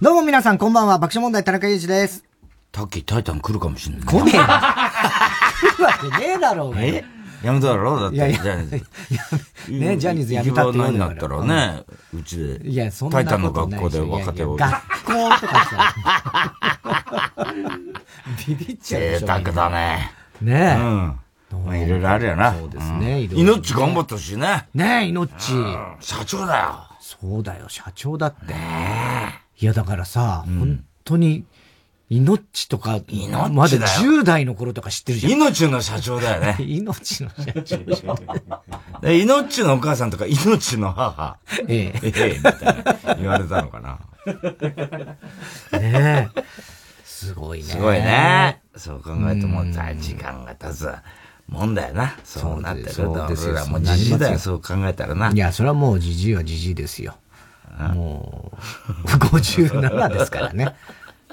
皆さんこんばんは、爆笑問題田中裕二です。タッキータイタン来るかもしんない。来ねえよ。来るわけねえだろうが。え？やめただろ？だって。いやいやジャニーズ。ねジャニーズやめたって言言うになったらね、うちで。いや、そんなタイタンの学校で若手を。学校とかさ。ビビっちゃうでしょ。贅沢だね。ねえ。うん。まあ、いろいろあるよな。そうですね。いのっち頑張ってほしいね。ねえ、いのっち。社長だよ。そうだよ、社長だって。いや、だからさ、本当に、いのっちとか、まだ10代の頃とか知ってるじゃん。命の社長だよね。命の社長。で、命のお母さんとか、命の母。ええ。ええ、みたいな。言われたのかな。ねえ。すごいね。すごいね。そう考えても、時間が経つもんだよな。そうなってると。俺らもうじじいだよ、そう考えたらな。いや、それはもうじじいはじじいですよ。もう、57ですからね。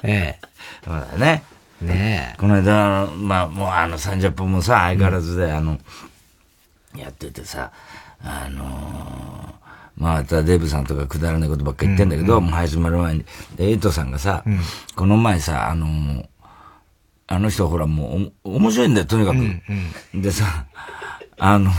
ええ。そうだね。ねえ。この間、まあ、もうあの30分もさ、相変わらずで、あの、やっててさ、あのまたデブさんとかくだらないことばっか言ってんだけど、もう始まる前に。で、エイトさんがさ、この前さ、あのあの人ほらもう、面白いんだよ、とにかく。でさ、あの、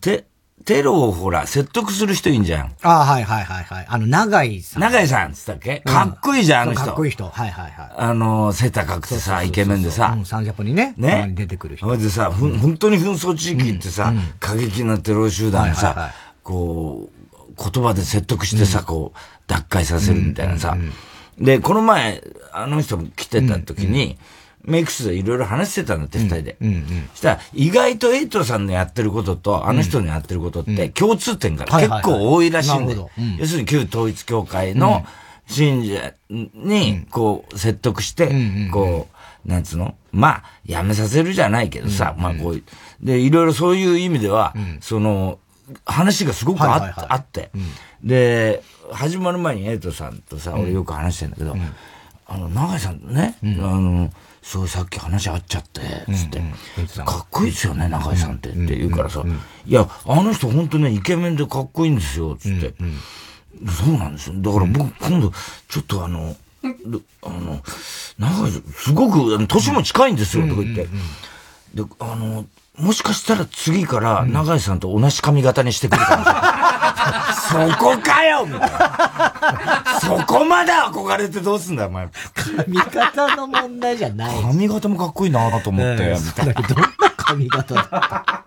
て、テロをほら、説得する人いいんじゃん。ああ、はいはいはいはい。あの、長井さん。長井さんって言ったっけ、かっこいいじゃん、あの人。かっこいい人。はいはいはい。あの、背高くてさ、イケメンでさ。うん、サンジャポにね。ね。出てくる人。でさ、ふん、本当に紛争地域ってさ、過激なテロ集団さ、こう、言葉で説得してさ、こう、脱会させるみたいなさ。で、この前、あの人来てた時に、メイク室でいろいろ話してたんだって、二人で。そしたら、意外とエイトさんのやってることと、あの人のやってることって、共通点が結構多いらしいんだよ。要するに旧統一教会の信者に、こう、説得して、こう、なんつうの？まあ、やめさせるじゃないけどさ、まあこう、で、いろいろそういう意味では、その、話がすごくあって、で、始まる前にエイトさんとさ、俺よく話してんだけど、あの、長井さんね、あの、そうさっき話あっちゃって、つって、かっこいいですよね、長井さんって、って言うからさ、いや、あの人本当ね、イケメンでかっこいいんですよ、つって。そうなんですよ。だから僕、今度、ちょっとあの、あの、長井さん、すごく、年も近いんですよ、とか言って。で、あの、もしかしたら次から長井さんと同じ髪型にしてくるかもしれない。そこかよみたいな。そこまで憧れてどうすんだよ、お前。髪型の問題じゃない。髪型もかっこいいなと思って、みたいな。どんな髪型だった？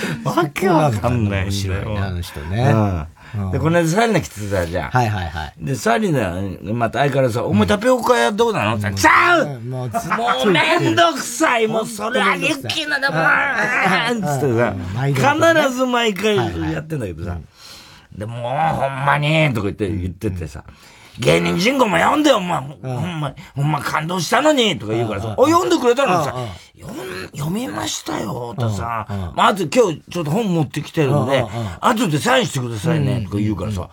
わけわかんない。面白いね、あの人ね。で、この間サリナ来てたじゃん。はいはいはい。で、サリナ、また相変わらずさ、お前タピオカ屋どうなの？ってちゃう！もうめんどくさい。もうそれはユッキーなん。だもん。つってさ、必ず毎回やってんだけどさ、で、もうほんまにとか言って言っててさ、芸人人口も読んでよ、お前。ほんま、ほんま感動したのにとか言うからさ、あ、読んでくれたのにさ、読みましたよ、とさ、まあ、あと今日ちょっと本持ってきてるんで、後でサインしてくださいね、とか言うからさ、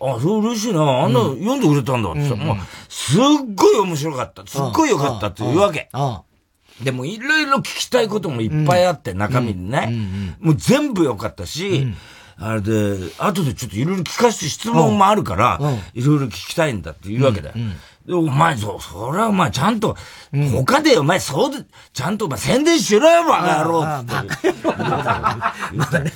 あ、それ嬉しいな、あんな読んでくれたんだってさ、もう、すっごい面白かった、すっごい良かったっていうわけ。でもいろいろ聞きたいこともいっぱいあって、中身にね。もう全部良かったし、あれで、後でちょっといろいろ聞かせて質問もあるから、いろいろ聞きたいんだって言うわけだよ。で、お前、そ、それはお前ちゃんと、他でお前そうで、ちゃんとお前宣伝しろよ、バカ野郎っ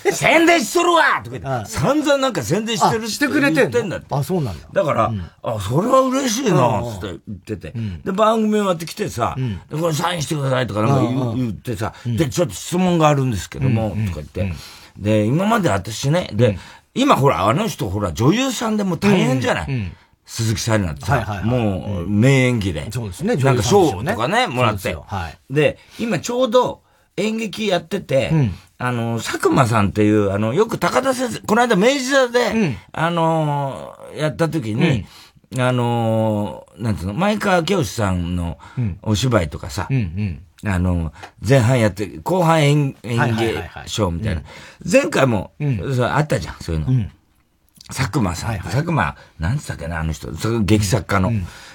て。宣伝しとるわとか言って、散々なんか宣伝してるってしてくれてんだって。あ、そうなんだ。だから、あ、それは嬉しいな、つって言ってて。で、番組終わってきてさ、でこれサインしてくださいとかなんか言ってさ、で、ちょっと質問があるんですけども、とか言って。で、今まで私ね、で、今ほら、あの人ほら、女優さんでも大変じゃない？鈴木紗理奈ってさ、もう、名演技で。そうですね、なんか賞とかね、もらって。で、今ちょうど演劇やってて、あの、佐久間さんっていう、あの、よく高田先生、この間明治座で、あの、やった時に、あの、なんつうの、前川清さんのお芝居とかさ、あの、前半やって、後半演演芸賞みたいな。前回も、あったじゃん、そういうの。佐久間さん。佐久間、なんつったっけな、あの人。そ劇作家の。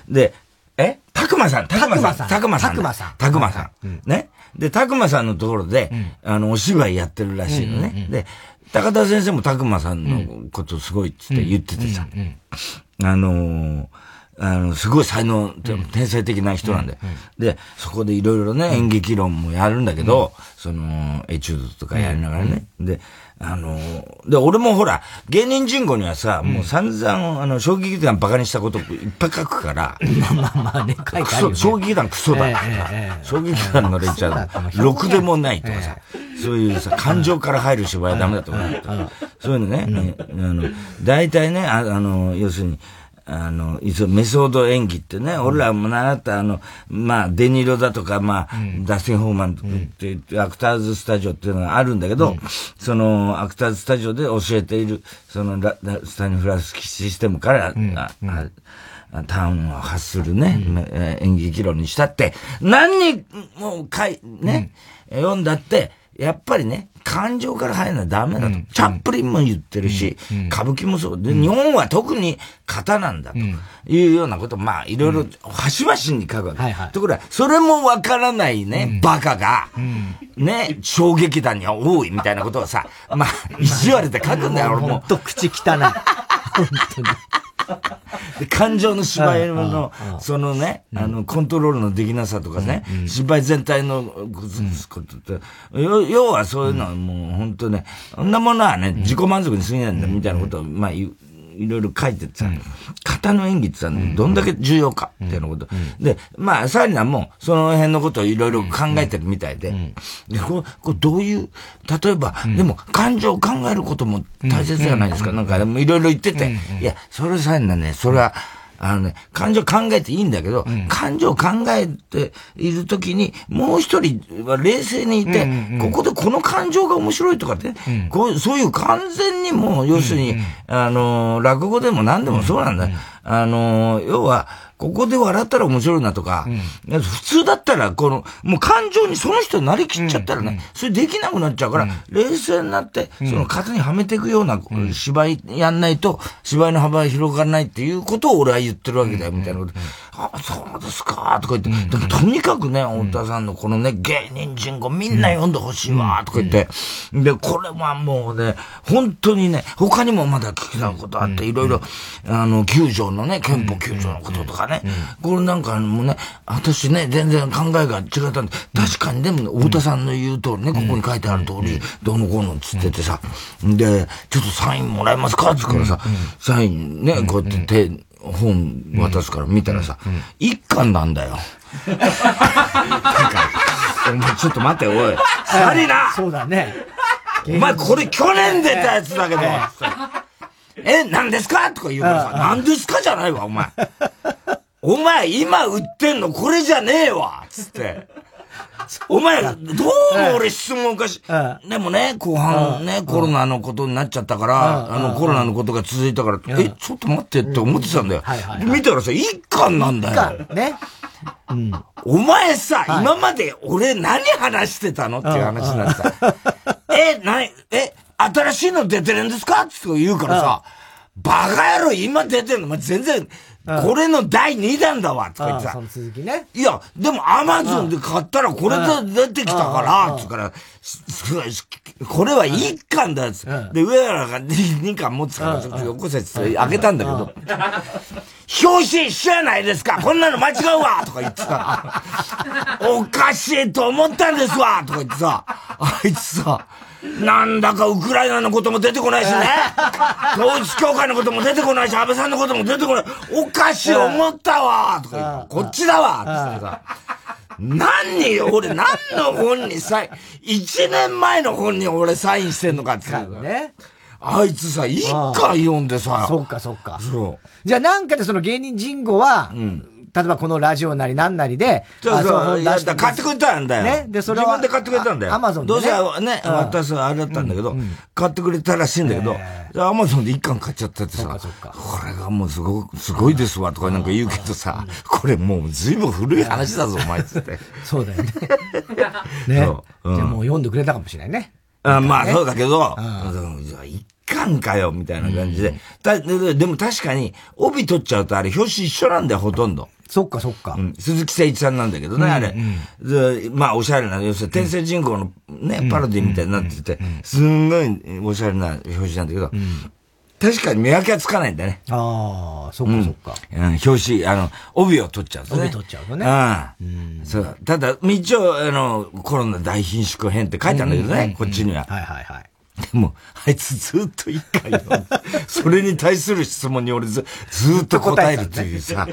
で、え？たくまさん、たくまさん。たくまさん。たくまさん。たくまさん。ね？で、たくまさんのところで、あの、お芝居やってるらしいのね。で、高田先生もたくまさんのことすごいっつって言っててさ。あのー、あの、すごい才能、天才的な人なんで。で、そこでいろいろね、演劇論もやるんだけど、その、エチュードとかやりながらね。で、あの、で、俺もほら、芸人人語にはさ、もう散々、あの、小劇団バカにしたこといっぱい書くから。まあまあまあね、書いてあるよ、ね。小劇団クソだ。小劇団の連チャン、ろくでもないとかさ、そういうさ、感情から入る芝居はダメだと思う。そういうのね、あの、大体ね、あの、要するに、あの、メソード演技ってね、俺らも習ったあの、まあ、デニロだとか、まあ、ダスティン・ホーマンって言って、アクターズスタジオっていうのがあるんだけど、その、アクターズスタジオで教えている、そのラ、スタニフラスキシステムから、あターンを発するね、演劇論にしたって、何にも書い、ね、読んだって、やっぱりね、感情から入るのはダメだと。うん、チャップリンも言ってるし、うん、歌舞伎もそう。で、日本は特に型なんだというようなことまあ、いろいろ、端々に書くわけ。はいはい、ところが、それもわからないね、バカが、ね、衝撃弾には多いみたいなことをさ、まあ、意地悪で書くんだよ、俺も。ほんと口汚い。本当に。で感情の芝居の、そのね、あの、コントロールのできなさとかね、芝居全体のことって、要はそういうのはもう本当ね、そんなものはね、自己満足に過ぎないんだみたいなことを、まあ言う。いろいろ書いててさ、型の演技ってさ、どんだけ重要かっていうのこと。で、まあ、サーリナもその辺のことをいろいろ考えてるみたいで、で、ここどういう、例えば、でも感情を考えることも大切じゃないですか。なんか、いろいろ言ってて、いや、それサーリナね、それは、あのね、感情考えていいんだけど、うん、感情考えているときに、もう一人は冷静にいて、うんうん、ここでこの感情が面白いとかって、うん、こうそういう完全にもう、要するに、うんうん、あの、落語でも何でもそうなんだ。うんうん、あの、要は、ここで笑ったら面白いなとか、うん、普通だったら、この、もう感情にその人になりきっちゃったらね、うん、それできなくなっちゃうから、うん、冷静になって、その型にはめていくような芝居やんないと、芝居の幅が広がらないっていうことを俺は言ってるわけだよ、みたいなこと。あ、そうですか、とか言って、でもとにかくね、太田さんのこのね、芸人人語みんな読ん。でほしいわ、とか言って、で、これはもうね、本当にね、他にもまだ聞きたいことあって、いろいろ、あの、9条のね、憲法9条のこととかね、ね。これなんかもね、私ね、全然考えが違ったんで、確かにでも、太田さんの言う通りね、ここに書いてある通り、どうのこうのっつっててさ、で、ちょっとサインもらえますか？って言からさ、サインね、こうやって手、本渡すから見たらさ、一巻なんだよ。なんか、お前ちょっと待って、おい。サリナそうだね。お前これ去年出たやつだけど。え、何ですか？とか言うからさ、何ですかじゃないわ、お前。お前、今売ってんのこれじゃねえわつって。お前、どうも俺質問おかしい。でもね、後半ね、コロナのことになっちゃったから、あのコロナのことが続いたから、え、ちょっと待ってって思ってたんだよ。見たらさ、一巻なんだよ。ね。うん、お前さ、今まで俺何話してたのっていう話になってさ。え、なに、え、新しいの出てるんですか？って言うからさ、バカ野郎今出てるの、ま全然、これの第2弾だわ、とか言ってさ。その続きね。いや、でもアマゾンで買ったらこれで出てきたから、つから、これは1巻だ、つで、上原が2巻持ってたから、ちょっとよこせってあげたんだけど、表紙一緒やないですか。こんなの間違うわとか言ってさ、おかしいと思ったんですわとか言ってさ、あいつさ、なんだかウクライナのことも出てこないしね。統一教会のことも出てこないし、安倍さんのことも出てこない。おかしい思ったわとかこっちだわつってさ。何に、俺何の本にサイン、1年前の本に俺サインしてんのかってね。あいつさ、一回読んでさ。そっかそっか。そう。じゃあなんかでその芸人人語は、うん、例えばこのラジオなりなんなりで、そうそう、出買ってくれたんだよ。ね。で、それは。自分で買ってくれたんだよ。アマゾンで、ね。どうせはね、私はあれだったんだけど、買ってくれたらしいんだけど、アマゾンで一巻買っちゃったってさ、これがもうすごく、すごいですわとかなんか言うけどさ、これもう随分古い話だぞ、お前っつって。そうだよね。ね。じゃあもう読んでくれたかもしれないね。あまあそうだけど、じゃあ一巻かよ、みたいな感じで。でも確かに、帯取っちゃうとあれ表紙一緒なんだよ、ほとんど。そっかそっか。うん、鈴木誠一さんなんだけどね、あれ。まあ、おしゃれな、要するに天聖人口のね、パロディみたいになってて、すんごいおしゃれな表紙なんだけど、確かに見分けはつかないんだね。ああ、そっかそっか。うん、表紙、あの、帯を取っちゃうとね。帯取っちゃうとね。うん。そう。ただ、一応、あの、コロナ大貧縮編って書いてあるんだけどね、こっちには。はいはいはい。でも、あいつずっと一回読それに対する質問に俺ずずっと答えるっていうさ、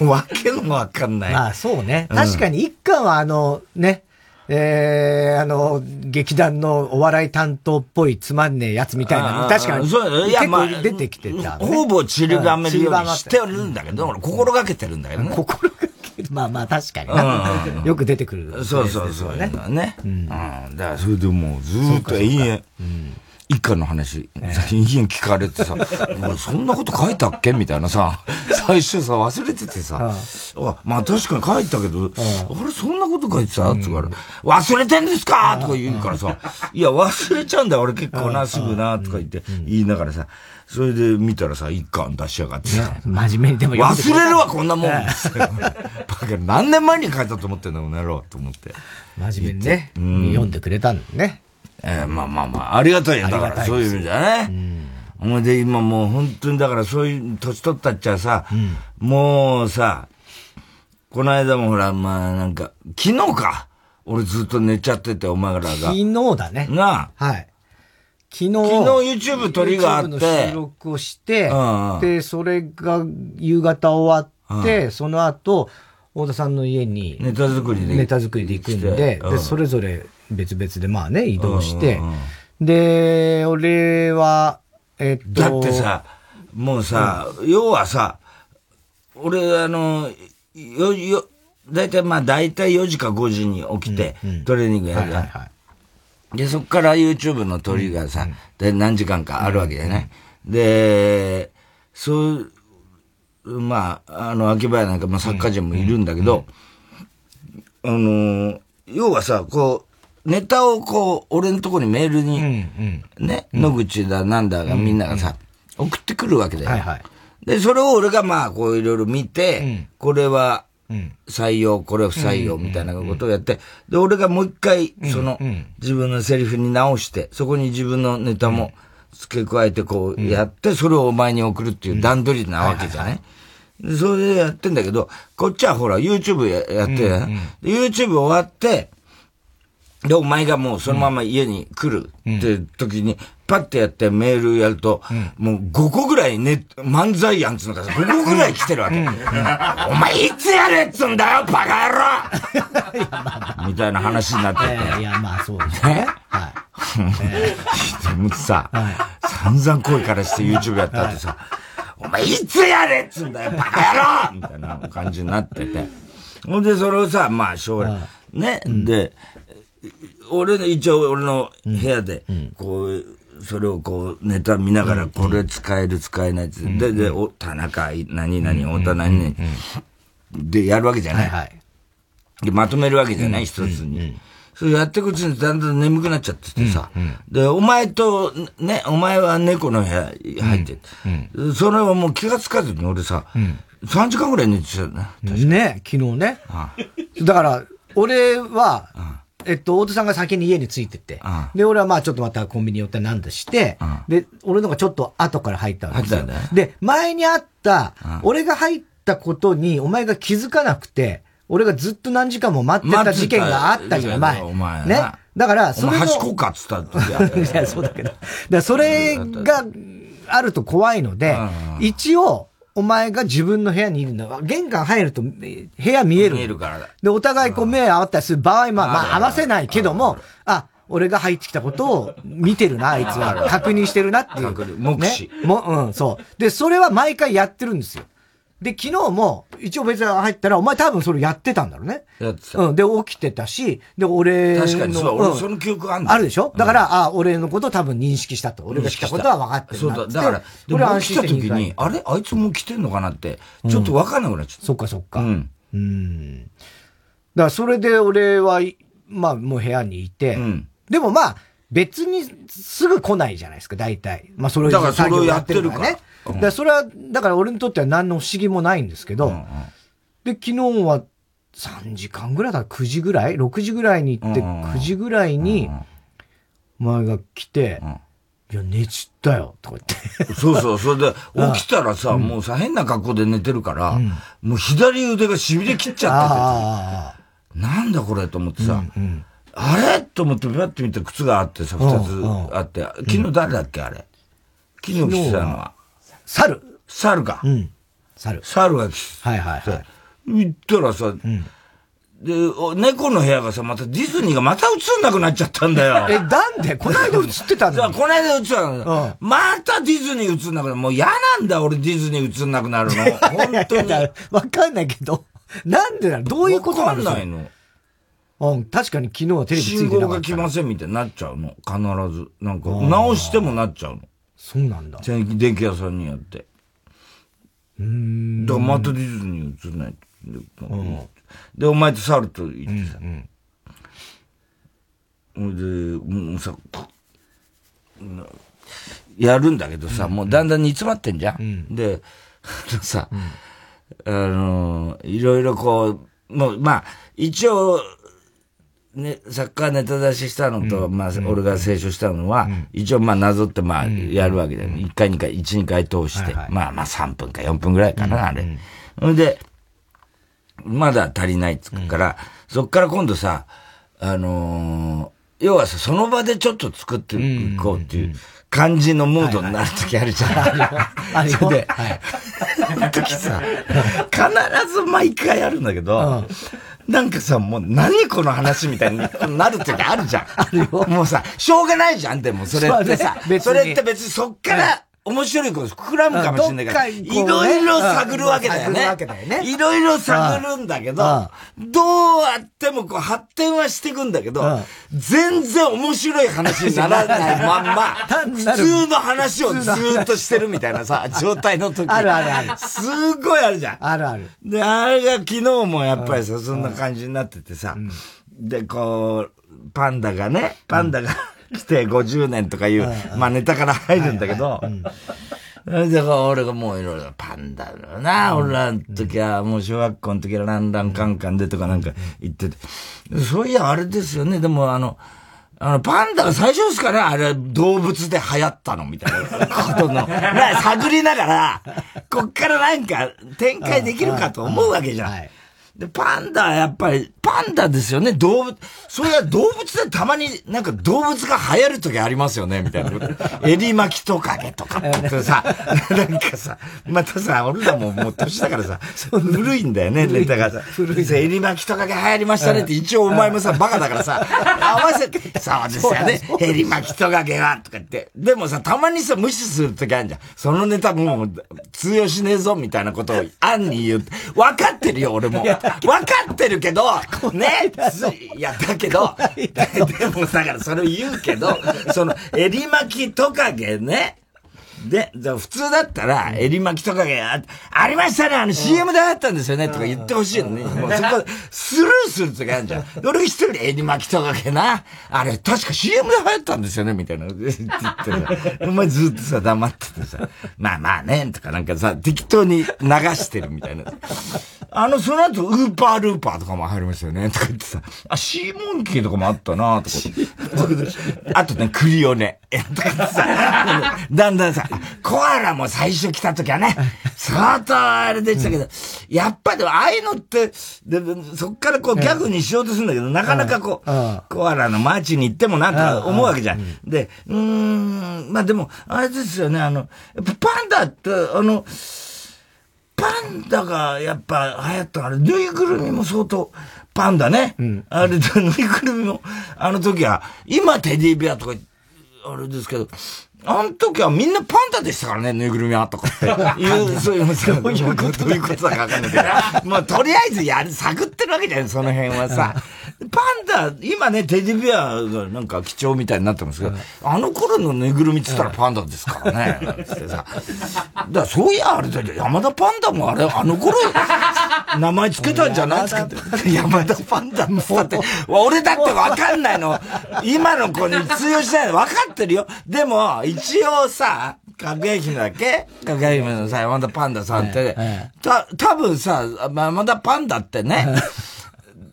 もうわけのわかんない。まあそうね。確かに一巻はあの、ね、えー、あの、劇団のお笑い担当っぽいつまんねえやつみたいな確かに。そう、いや、まあ、出てきてた、ね。ほぼ散りがめるようにしてるんだけど、心がけてるんだけどね。心。まあまあ確かにな。よく出てくる、そうそうそう。ね。ね。うん。だからそれでもうずっと永遠。うん一家の話、延々聞かれてさ、そんなこと書いたっけ？みたいなさ、最初さ、忘れててさ、あまあ確かに書いたけど、あれ、そんなこと書いてた？つから、忘れてんですか？とか言うからさ、いや、忘れちゃうんだよ、俺結構な、すぐな、とか言って、言いながらさ、それで見たらさ、一巻出しやがってさ。真面目にでも忘れるわ、こんなもん。バカ何年前に書いたと思ってんだ、この野郎、と思って。真面目にね、読んでくれたんだね。えー、まあまあまあ、ありがたいよ。だからそういう意味じゃね。うん。で、今もう本当にだからそういう年取ったっちゃさ、うん、もうさ、この間もほら、まあなんか、昨日か。俺ずっと寝ちゃってて、お前らが。昨日だね。なあ。はい。昨日。昨日 YouTube 撮りがあって。収録をして、うん、で、それが夕方終わって、うん、その後、太田さんの家に。ネタ作りで。ネタ作りで行くんで、で、それぞれ別々でまあね、移動して、で、俺は、えっと。だってさ、もうさ、うん、要はさ、俺、あの、よ、よ、だいたいまあ大体4時か5時に起きて、トレーニングやるじゃん。で、そっから YouTube の撮りがさ、で何時間かあるわけだよね。で、そう、まあ、あの、秋葉原なんか、まあ、作家陣もいるんだけど、あの、要はさ、こう、ネタをこう、俺のとこにメールに、ね、野口だなんだがみんながさ、送ってくるわけだよ。はいはい。で、それを俺がまあ、こういろいろ見て、これは採用、これは不採用みたいなことをやって、で、俺がもう一回、その、自分のセリフに直して、そこに自分のネタも付け加えてこうやって、それをお前に送るっていう段取りなわけじゃない？で、それでやってんだけど、こっちはほら、YouTube ややって、YouTube 終わって、で、お前がもうそのまま家に来るって時に、パッてやってメールやると、もう5個ぐらいね、漫才やんつうのかさ、5個ぐらい来てるわけ。お前いつやれっつんだよ、バカ野郎！みたいな話になって。て。いや、まあそうですね。はい。でもさ、散々声からして YouTube やったってさ、お前いつやれっつんだよ、バカ野郎！みたいな感じになってて。ほんで、それをさ、まあ、将来、ね、で、俺の、一応俺の部屋で、こう、それをこう、ネタ見ながら、これ使える使えないって、で、で、お、田中、何々、太田何々、で、やるわけじゃない。はい、で、まとめるわけじゃない、一つに。それやっていくうちにだんだん眠くなっちゃっててさ。で、お前と、ね、お前は猫の部屋入って、それはもう気がつかずに俺さ、3時間ぐらい寝てたよね。ね、昨日ね。だから、俺は、えっと、大戸さんが先に家に着いてて、で、俺はまあちょっとまたコンビニ寄ってなんだして、で、俺のがちょっと後から入ったわけですよ。で、前にあった、俺が入ったことにお前が気づかなくて、俺がずっが時間も待ってた事件があったじゃん、前。お前。ね。だから、それ。端っこかっつった。いや、そうだけど。だそれがあると怖いので、一応、お前が自分の部屋にいるんだ。玄関入ると部屋見える。見えるからだ。で、お互いこう目合ったりする場合も、まあ合わせないけども、あ、俺が入ってきたことを見てるな、あいつは。確認してるなっていう。目視。ね、も、うん、そう。で、それは毎回やってるんですよ。で、昨日も、一応別に入ったら、お前多分それやってたんだろうね。やってた。うん。で、起きてたし、で、俺確かにそう、俺その記憶あるんだ。あるでしょ？だから、あ、俺のこと多分認識したと。俺が来たことは分かってるそうだ、だから、でも来た時に、あれ？あいつもう来てんのかなって、ちょっと分かんなくなっちゃった。そっかそっか。うん。うん。だからそれで俺は、まあもう部屋にいて、うん、でもまあ、別にすぐ来ないじゃないですか、大体。まあそれをだからそれをやってるから。ね。だからそれは、だから俺にとっては何の不思議もないんですけど、うんうん、で、昨日は3時間ぐらいだ、9時ぐらい ?6 時ぐらいに行って、9時ぐらいに、前が来て、いや、寝ちったよ、とか言って。そうそう、それで、起きたらさ、もうさ、変な格好で寝てるから、もう左腕が痺れ切っちゃってて、なんだこれと思ってさ、あれ？と思って、パッて見て靴があってさ、二つあって、昨日誰だっけ、あれ？昨日来てたのは。猿猿か。うん。猿。猿が来てはいはいはい。行ったらさ、で、猫の部屋がさ、またディズニーがまた映んなくなっちゃったんだよ。え、なんで？この間映ってたんだ この間映ったの、またディズニー映んなくなる。もう嫌なんだ、俺ディズニー映んなくなるの。本当に。わかんないけど、なんでなのどういうことなのわかんないの。うん、確かに昨日はテレビついてな信号かった。が来ませんみたいになっちゃうの。必ず。なんか、直してもなっちゃうの。そうなんだ。電気屋さんにやって。うん。だからまたディズニー映んない。で、お前と猿と行ってさ。で、もうさ、やるんだけどさ、もうだんだん煮詰まってんじゃん。で、さ、あの、いろいろこう、もう、まあ、一応、ね、サッカーネタ出ししたのと、まあ、俺が清書したのは、一応、まあ、なぞって、まあ、やるわけだよ。1回、2回、1、2回通して、まあ、まあ、3分か4分ぐらいかな、あれ。ほん。で、まだ足りないっつうから、そっから今度さ、あの要はさ、その場でちょっと作っていこうっていう感じのムードになる時あるじゃん。あれ。それで、あの時さ、必ず毎回あるんだけど、なんかさ、もう何この話みたいになる時あるじゃん。あるよ。もうさ、しょうがないじゃん、でもそれってさ。それって別にそっから、面白いこと膨らむかもしれないから、いろいろ探るわけだよね。いろいろ探るんだけど、どうあってもこう発展はしていくんだけど、全然面白い話にならないまんま、普通の話をずっとしてるみたいなさ、状態の時。あるあるある。すごいあるじゃん。あるある。で、あれが昨日もやっぱりさ、そんな感じになっててさ、で、こう、パンダがね、パンダが、来て50年とかいう、まあネタから入るんだけど、だから俺がもういろいろパンダだな、俺らの時は、もう小学校の時はランランカンカンでとかなんか言ってて、そういやあれですよね、でもあの、あの、パンダが最初ですかねあれ、動物で流行ったのみたいな。ことの、な、探りながら、こっからなんか展開できるかと思うわけじゃん。で、パンダはやっぱり、パンダですよね、動物。それは動物でたまになんか動物が流行る時ありますよね、みたいな。襟巻きトカゲとかってさ、なんかさ、またさ、俺らももう年だからさ、古いんだよね、ネタがさ。古いさ、襟巻きトカゲ流行りましたねって、一応お前もさ、バカだからさ、合わせて、そうですよね、襟巻きトカゲは、とか言って。でもさ、たまにさ、無視する時あるじゃん。そのネタもう通用しねえぞ、みたいなことを、案に言う。分かってるよ、俺も。分かってるけど、ね、いや、だけど、でもだからそれを言うけど、その、襟巻きトカゲね、で、じゃ普通だったら、襟巻きトカゲあ、ありましたね、あの CM で流行ったんですよね、とか言ってほしいのね。もうそこ、スルーする時あるじゃん。俺一人で襟巻きトカゲな、あれ確か CM で流行ったんですよね、みたいな。言ってお前ずっとさ、黙っててさ、まあまあね、とかなんかさ、適当に流してるみたいな。あの、その後、ウーパールーパーとかも入りましたよね、とか言ってさ、あ、シーモンキーとかもあったなとか。あとね、クリオネ。とかさ、だんだんさ、コアラも最初来た時はね、相当あれでしたけど、やっぱりああいうのって、でそっからこうギャグにしようとするんだけど、なかなかこう、コアラのマーチに行ってもなと思うわけじゃん。で、うーん、まあでも、あれですよね、あの、パンダって、あの、パンダがやっぱ流行ったあれ、ぬいぐるみも相当、パンダね。あれ、ぬいぐるみも、あの時は、今テディベアとか、あれですけど、あの時はみんなパンダでしたからね、ぬいぐるみはとかって。いう、そういう、どういうことどういうことだかわかんないけど。まあ、とりあえずやる、探ってるわけじゃん、その辺はさ。パンダ、今ね、テディベアがなんか貴重みたいになってますけど、あの頃のぬいぐるみって言ったらパンダですからね、なんつってさ。だからそういや、あれだよ、山田パンダもあれ、あの頃、名前つけたんじゃないですかって。山田パンダ。もだって、俺だってわかんないの。今の子に通用しないの。分かってるよ。でも、一応さ、かぐや姫だっけ？かぐや姫のさ、山田パンダさんって、た、多分さ、山田パンダってね、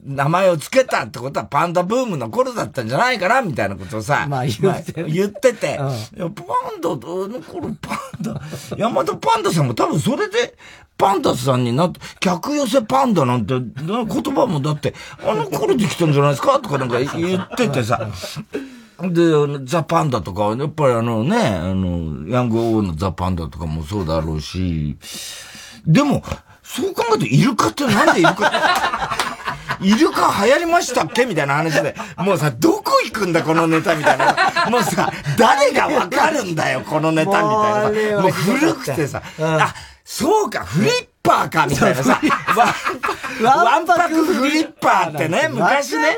名前を付けたってことはパンダブームの頃だったんじゃないかなみたいなことをさ、まあ言って、言ってて、うん、パンダ、あの頃パンダ、山田パンダさんも多分それで、パンダさんになって、客寄せパンダなんて、言葉もだって、あの頃できたんじゃないですか？とかなんか言っててさ、で、ザ・パンダとか、やっぱりあのね、あの、ヤング・オーのザ・パンダとかもそうだろうし、でも、そう考えると、イルカってなんでイルカ？イルカ流行りましたっけ？みたいな話で。もうさ、どこ行くんだこのネタみたいな。もうさ、誰がわかるんだよこのネタみたいな。もう古くてさ。あ、そうか、フリッパーかみたいなさ。ワンパクフリッパーってね、昔ね、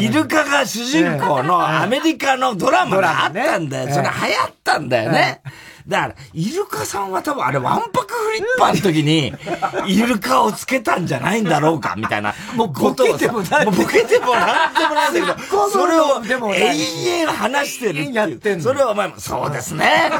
イルカが主人公のアメリカのドラマがあったんだよ。それ流行ったんだよね。だから、イルカさんは多分あれ、ワンパクフリッパーの時に、イルカをつけたんじゃないんだろうか、みたいな。もうボケてもない。ボケてもなんでもないんだけど、それを永遠話してるっていう。それはお前も、そうですね。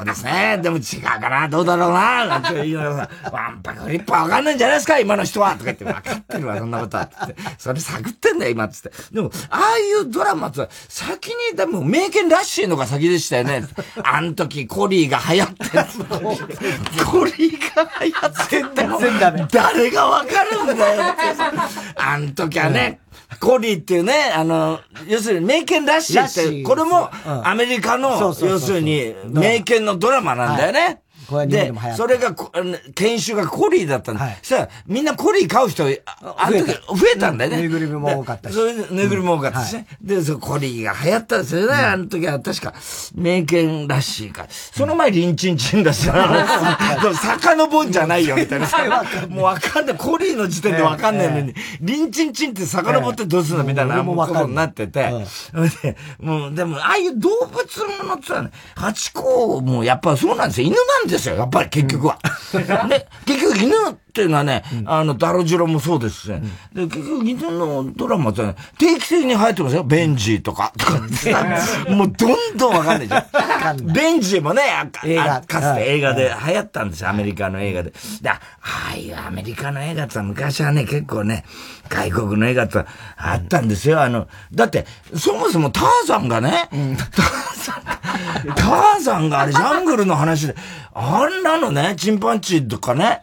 そうですね。でも違うかな、どうだろうな、なんて言いながらさ、ワンパクフリッパーわかんないんじゃないですか、今の人は。とか言って、わかってるわ、そんなことは。って。それ探ってんだよ、今、つって。でも、ああいうドラマって、先に、でも、名犬らしいのが先でしたよね。あの時、コリーが流行ってコリーが流行ってんだよ。誰がわかるんだよって。あの時はね、コリーっていうね、あの、要するに、名犬らしいって、これも、アメリカの、要するに、名犬のドラマなんだよね。で、それが、犬種がコリーだったんだ。はい、そしたら、みんなコリー飼う人、あの時増えたんだよね。ぬいぐるみも多かったし。それで、ぬいぐるみも多かったしね。で、そコリーが流行ったんですよね。あの時は確か、名犬らしいから。その前、リンチンチンだし、遡んじゃないよ、みたいな。もうわかんない。コリーの時点でわかんないのに、リンチンチンって遡ってどうするの？みたいなことになってて。で、もう、でも、ああいう動物ものってね、ハチ公もやっぱそうなんですよ。犬なんですよ。ですよ、やっぱり結局は。で、結局犬っていうのはね、あの、ダロジロもそうですしね。で、結局犬のドラマってね、定期的に入ってますよ。ベンジーとか。もうどんどんわかんないじゃん。ベンジーもね、映画かつて映画で流行ったんですよ、アメリカの映画で。で、ああいうアメリカの映画って昔はね、結構ね、外国の映画ってあったんですよ。あの、だって、そもそもターザンがね、ターザン、ターザンがあれジャングルの話で、あんなのね、チンパンチーとかね、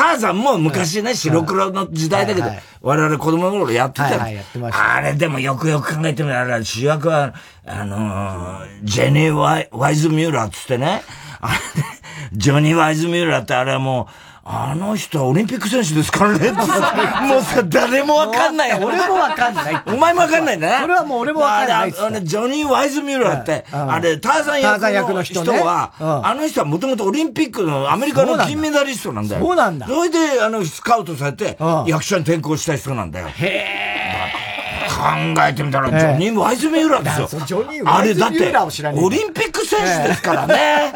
ターザンも昔ね、白黒の時代だけど、我々子供の頃やってた。あれでもよくよく考えてみたら、主役は、あのジェニー・ワイワイズ・ミューラーっつってね、あれね、ジョニー・ワイズ・ミューラーってあれはもう、あの人はオリンピック選手ですからね。もうさ、誰もわかんない。俺もわかんない。お前もわかんないね。れはもう俺もわかんない。あれ、ジョニー・ワイズ・ミューラーって、あれ、ターザン役の人は、あの人はもともとオリンピックのアメリカの金メダリストなんだよ。そうなんだ。それで、あの、スカウトされて、役者に転向した人なんだよ。へー。考えてみたら、ジョニー・ワイズ・ミューラーですよ。ジョニー・ワイズ・ミューラーを知らない。オリンピック選手ですからね。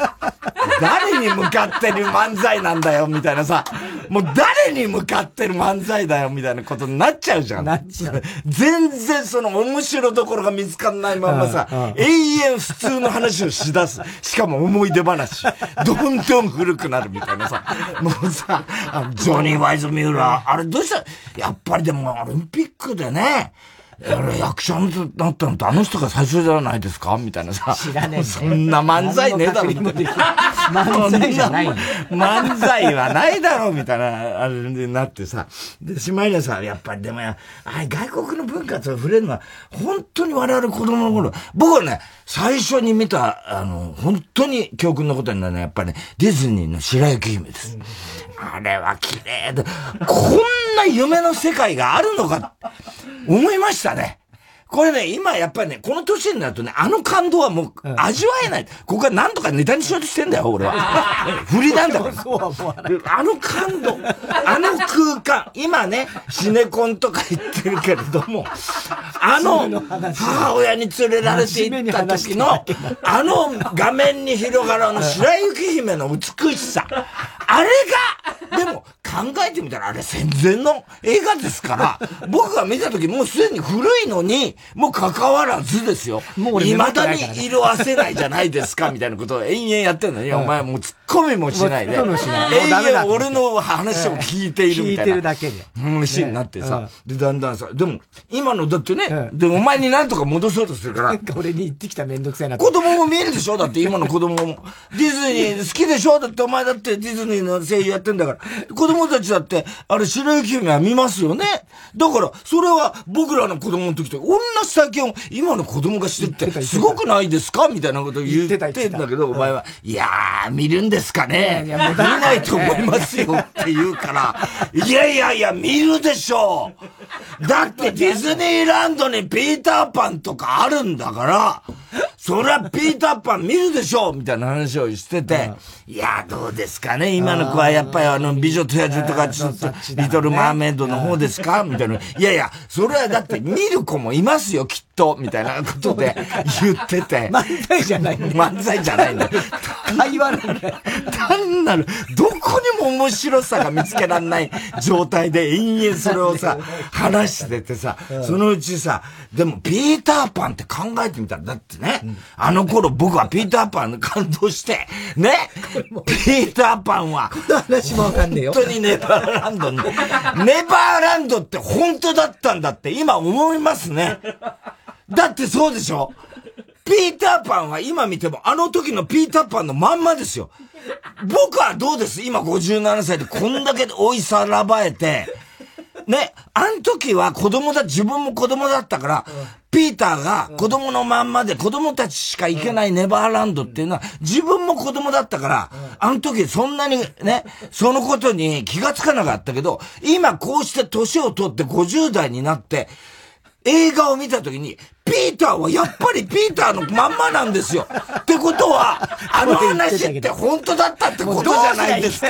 誰に向かってる漫才なんだよ、みたいなさ。もう誰に向かってる漫才だよ、みたいなことになっちゃうじゃん。なっちゃう。全然その面白どころが見つかんないままさ、永遠普通の話をしだす。しかも思い出話。どんどん古くなるみたいなさ。もうさ、ジョニー・ワイズ・ミューラー、あれどうした？やっぱりでもオリンピックでね、役者になったのってあの人が最初じゃないですか？みたいなさ。知らねえ、そんな漫才ねえだろ。漫才じゃない漫才はないだろうみたいな、あれになってさ。で、しまいにはさ、やっぱりでもや、あ外国の文化と触れるのは、本当に我々子供の頃、僕はね、最初に見た、あの、本当に教訓のことになるのは、やっぱりね、ディズニーの白雪姫です。あれは綺麗で、こんな夢の世界があるのか、思いましたね。これね、今やっぱりね、この年になるとね、あの感動はもう味わえない。ここはなんとかネタにしようとしてんだよ、俺は。振りなんだから。あの感動、あの空間、今ね、シネコンとか言ってるけれども、あの、母親に連れられて行った時の、あの画面に広がるあの白雪姫の美しさ。あれが、でも、えてみたらあれ戦前の映画ですから、僕が見た時もうすでに古いのに、もう関わらずですよ。もう未だに色あせないじゃないですか、みたいなことを延々やってんのに、お前もう突っ込みもしないで。もしない。延々俺の話を聞いているみたいな。聞いてるだけで。話になってさ。で、だんだんさ、でも、今のだってね、で、お前になんとか戻そうとするから。俺に言ってきためんどくさいな。子供も見えるでしょ？だって今の子供も。ディズニー好きでしょ？だってお前だってディズニーの声優やってんだから。子供たちだって、あれ、白雪姫は見ますよね？だから、それは僕らの子供の時と同じ体験を今の子供がしてって、すごくないですか？みたいなこと言ってんだけど、お前は、いやー、見るんですかね？見ないと思いますよって言うから、いやいやいや、見るでしょう。だってディズニーランドにピーターパンとかあるんだから、そりゃピーターパン見るでしょみたいな話をしてて、いや、どうですかね今の子はやっぱりあの、美女と野獣とか、ちょっと、リトルマーメイドの方ですか？みたいな。いやいや、それはだって見る子もいますよ、きっと。みたいなことで言ってて。漫才じゃないんだ漫才じゃないんだ会話なんだ単なる、どこにも面白さが見つけられない状態で延々それをさ、話しててさ、そのうちさ、でもピーターパンって考えてみたら、だってね、あの頃僕はピーターパン感動して、ね、ピーターパンは、話もわかんねえよ。本当にネバーランドに、ネバーランドって本当だったんだって今思いますね。だってそうでしょ？ピーターパンは今見てもあの時のピーターパンのまんまですよ。僕はどうです？今57歳でこんだけ追いさらばえて、ね、あの時は子供だ、自分も子供だったから、ピーターが子供のまんまで子供たちしか行けないネバーランドっていうのは自分も子供だったから、あの時そんなにね、そのことに気がつかなかったけど、今こうして年を取って50代になって、映画を見た時に、ピーターはやっぱりピーターのまんまなんですよ。ってことは、あの話って本当だったってことじゃないですか。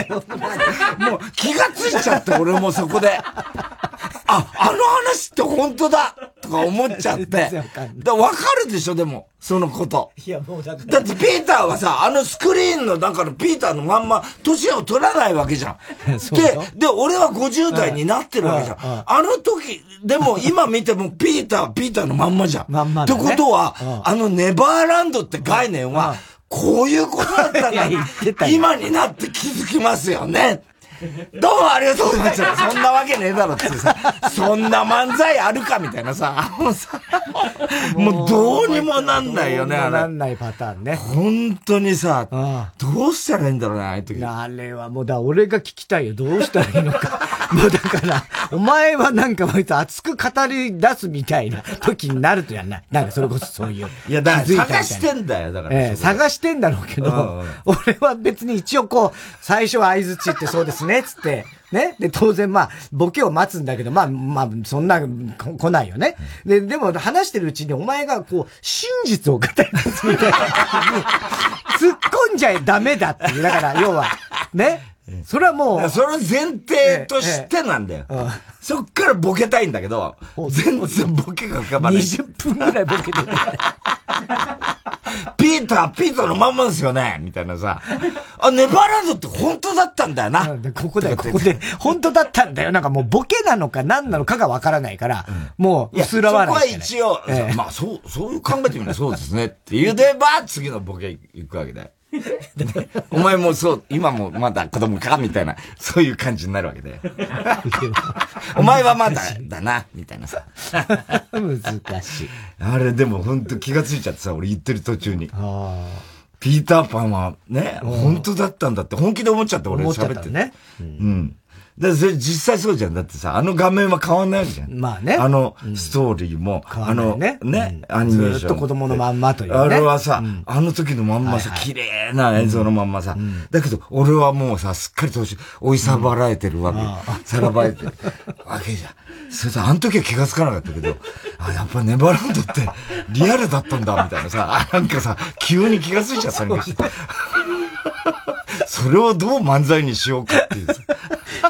もう気がついちゃって、俺もそこで。あ、あの話って本当だとか思っちゃって。だわかるでしょ、でも。そのこと。いや、もうだだってピーターはさ、あのスクリーンの中のピーターのまんま、年を取らないわけじゃん。で、で、俺は50代になってるわけじゃん。あの時、でも今見てもピーターはピーターのまんまじゃん。まんま、ね、ってことは、あのネバーランドって概念は、こういうことだったんだ。今になって気づきますよね。どうもありがとうございます。そんなわけねえだろってさ、そんな漫才あるかみたいなさ、もうさ、もうどうにもなんないよね、あれ。なんないパターンね。本当にさ、どうしたらいいんだろうね、ああいう時。あれはもうだ、俺が聞きたいよ。どうしたらいいのか。もうだから、お前はなんか割と熱く語り出すみたいな時になるとやんない。なんかそれこそそういう。いや、だから探してんだよ、だから。ええ、探してんだろうけど、俺は別に一応こう、最初は合図ってそうですね、ねつって、ね。で、当然まあ、ボケを待つんだけど、まあ、まあ、そんな、来ないよね。で、でも話してるうちにお前がこう、真実を語り出すみたいな突っ込んじゃダメだっていう。だから、要は、ね。それはもう。それ前提としてなんだよ。そっからボケたいんだけど、全然ボケが浮かばない。20分ぐらいボケてる。ピーター、ピーターのまんまですよねみたいなさ。あ、ネバーランドって本当だったんだよな。ここで、ここで、本当だったんだよ。なんかもうボケなのか何なのかがわからないから、もう、薄ら笑い。そこは一応、まあそう、そういう考えてみればそうですねって言うでば、次のボケ行くわけだよ。お前もそう、今もまだ子供かみたいな、そういう感じになるわけで。お前はまだだな、みたいなさ。難しい。あれでも本当気がついちゃってさ、俺言ってる途中に。ピーターパンはね、本当だったんだって本気で思っちゃって俺喋ってね。うん。だそれ実際そうじゃん。だってさ、あの画面は変わんないじゃん。まあね。あのストーリーも、うん、あのね、ね、うん、アニメーション。ずっと子供のまんまというね。あれはさ、うん、あの時のまんまさ、綺麗な映像のまんまさ、だけど、俺はもうさ、すっかり年、追いさばられてるわけ。さらばれてるわけじゃん。それさ、あの時は気がつかなかったけど、あ、やっぱネバーランドってリアルだったんだ、みたいなさ、なんかさ、急に気がついちゃったりして。それをどう漫才にしようかっていう。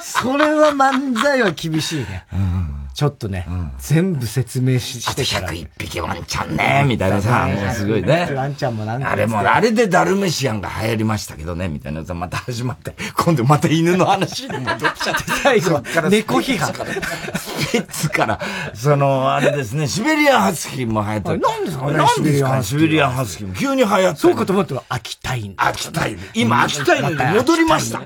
それは漫才は厳しいね。うんちょっとね、全部説明ししてから。101匹ワンちゃんね、みたいなさ、もうすごいね。ワンちゃんもなんか。あれも、あれでダルメシアンが流行りましたけどね、みたいなさ、また始まって、今度また犬の話に戻っちゃって、最後は猫批判。スペッツから、その、あれですね、シベリアンハスキーも流行ってる。なんですかねなんですかシベリアンハスキーも急に流行ってそうかと思ったら、秋田犬。秋田犬。今、秋田犬で戻りました。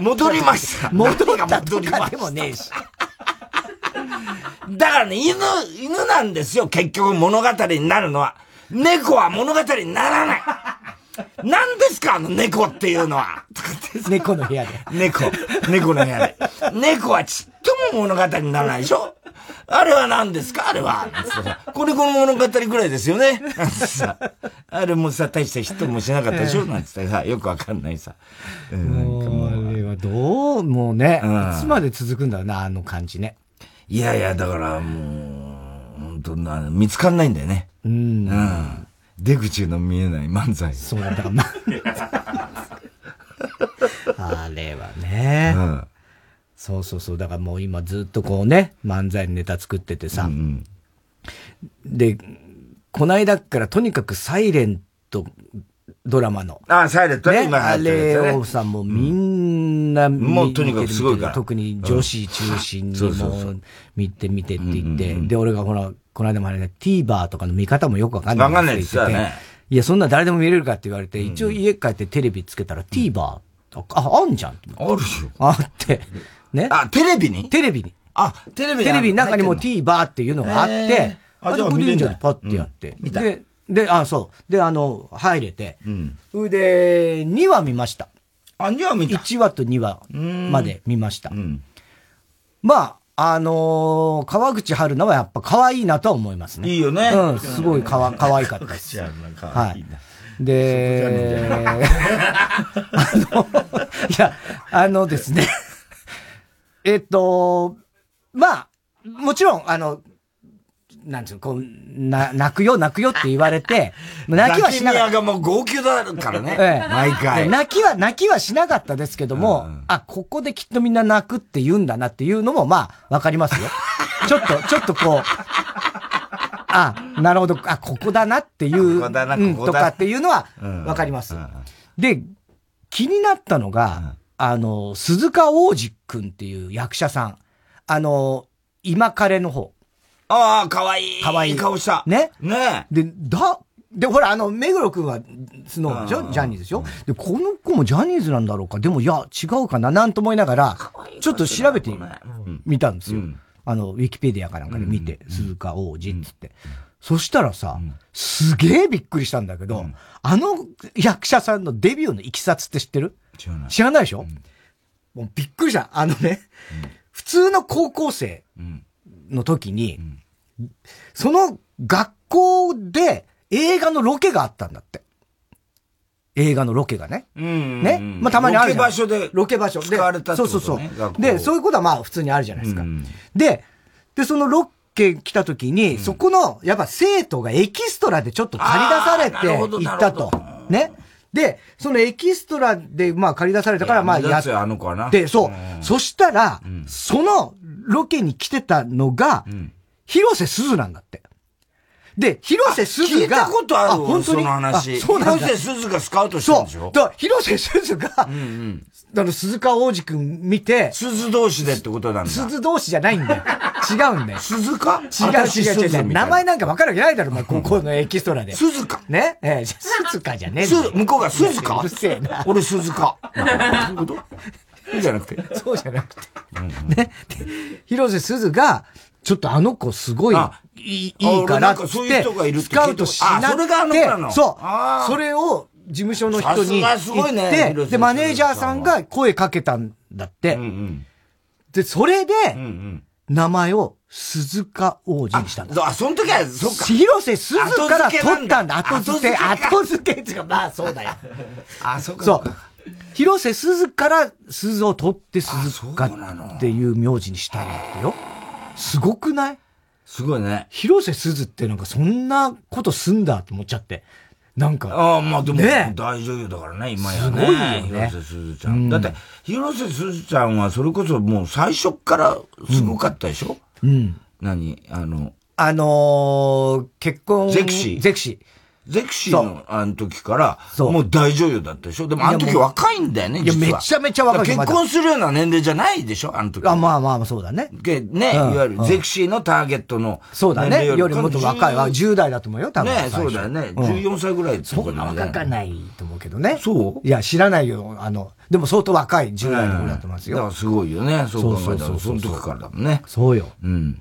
戻りました。戻った戻りました？でもねえし。だからね、犬、犬なんですよ、結局物語になるのは。猫は物語にならない。何ですかあの猫っていうのは。猫の部屋で。猫。猫の部屋で。猫はちっとも物語にならないでしょあれは何ですかあれは。これこの物語ぐらいですよね。あれもさ、大したヒットもしなかったでしょなんつってさ、よくわかんないさ。うん、もうあれはどう、もうね、いつまで続くんだろうな、あの感じね。いやいや、だからもう、本当な、見つかんないんだよね。うん。うん。出口の見えない漫才。そうだ、からまあれはね。うん。そうそうそう。だからもう今ずっとこうね、漫才のネタ作っててさ。うんうん、で、こないだからとにかくサイレントドラマの。あサイレントね。今あれをさ、もうみんな見てる、もうとにかくすごいから。特に女子中心にも見て見てって言って、で、俺がほら、この間もあれね、TVer とかの見方もよくわかんない。わかんないですよね。いや、そんな誰でも見れるかって言われて、一応家帰ってテレビつけたら TVer、あ、あんじゃん。あるよ。あって。ね。あ、テレビに？テレビに。あ、テレビテレビの中にも TVer っていうのがあって、あ、じゃあ見れんじゃん。パッてやって。で、で、あ、そう。で、あの、入れて。うん。で、2話見ました。あ、2話見た ?1 話と2話まで見ました。うん。まあ、あのー、川口春奈はやっぱ可愛いなとは思いますね。いいよね。うん、すごいかわ、可愛かったです。はい。で、あの、いや、あのですねえっと、まあ、もちろん、あの、なんつうの、こう、な、泣くよ、泣くよって言われて、泣きはしなかった。がもう号泣だからね。ええ、毎回。泣きは、泣きはしなかったですけども、うん、あ、ここできっとみんな泣くって言うんだなっていうのも、まあ、わかりますよ。ちょっと、ちょっとこう、あ、なるほど、あ、ここだなっていう、ここだな、ここだ、とかっていうのは、わかります、うん、で、気になったのが、うん、あの、鈴鹿王子くんっていう役者さん。あの、今彼の方。ああ、かわい。い。かわい。い。顔した。ね？ね。で、だ、で、ほら、あの、目黒くんは、スノーでしょ？ジャニーズでしょ？で、この子もジャニーズなんだろうか？でも、いや、違うかな？なんと思いながら、ちょっと調べてみたんですよ。あの、ウィキペディアかなんかで見て、鈴鹿王子っつって。そしたらさ、すげえびっくりしたんだけど、あの役者さんのデビューのいきさつって知ってる？知らない。でしょ？もうびっくりした。あのね、普通の高校生の時に、その学校で映画のロケがあったんだって。映画のロケがね。ね？まあたまにあるじゃん。ロケ場所で。ロケ場所で。使われたってこと、ね、そうそうそう。で、そういうことはまあ普通にあるじゃないですか。で、で、そのロケ来た時に、そこの、やっぱ生徒がエキストラでちょっと借り出されて行ったと。ね？で、そのエキストラで、まあ借り出されたから、まあやって、そう。そしたら、そのロケに来てたのが、広瀬すずなんだって。で、広瀬すずが。聞いたことある本当に？その話。そうなん広瀬すずがスカウトしたんでしょ？そう。だ広瀬すずが、うんうん、あの、鈴鹿王子くん見て。鈴同士でってことなんだ。鈴同士じゃないんだよ。違うんだよ。鈴鹿？違う違う違う。名前なんかわかるわけないだろ、お前、高校のエキストラで。鈴鹿ね？ええ、鈴鹿じゃねえんだよ。向こうが鈴鹿うるせえな。俺鈴鹿。どういうこと？そうじゃなくて。そうじゃなくて。ね。広瀬すずが、ちょっとあの子すごい、いいいからって、スカウトしなって、それがあの子なのそう。それを事務所の人に言って、で、マネージャーさんが声かけたんだって。で、それで、名前を鈴鹿王子にしたんだ。あ、その時は、そっか。広瀬鈴から取ったんだ。後付け、後付けっていうか、まあそうだよ。あ、そっか。そう。広瀬鈴から鈴を取って鈴鹿っていう名字にしたんだってよ。すごくない？すごいね。広瀬すずってなんかそんなことすんだと思っちゃって。なんか。ああ、まあでも、ね、大女優だからね、今やね。すごいよね。広瀬すずちゃん。うん、だって、広瀬すずちゃんはそれこそもう最初からすごかったでしょ、うん、うん。何？あの、あのー、結婚。ゼクシー。ゼクシー。ゼクシーのあの時から、もう大女優だったでしょ？でもあの時若いんだよね、いや、めちゃめちゃ若い。結婚するような年齢じゃないでしょ？あの時。あ、まあまあ、そうだね。ね、いわゆるゼクシーのターゲットの。そうだね。よりもっと若い。10代だと思うよ、多分。ね、そうだよね。14歳ぐらいそんな若かないと思うけどね。そういや、知らないよ。あの、でも相当若い10代の子だと思いますよ。だからすごいよね。そう考えたら、その時からだもんね。そうよ。うん。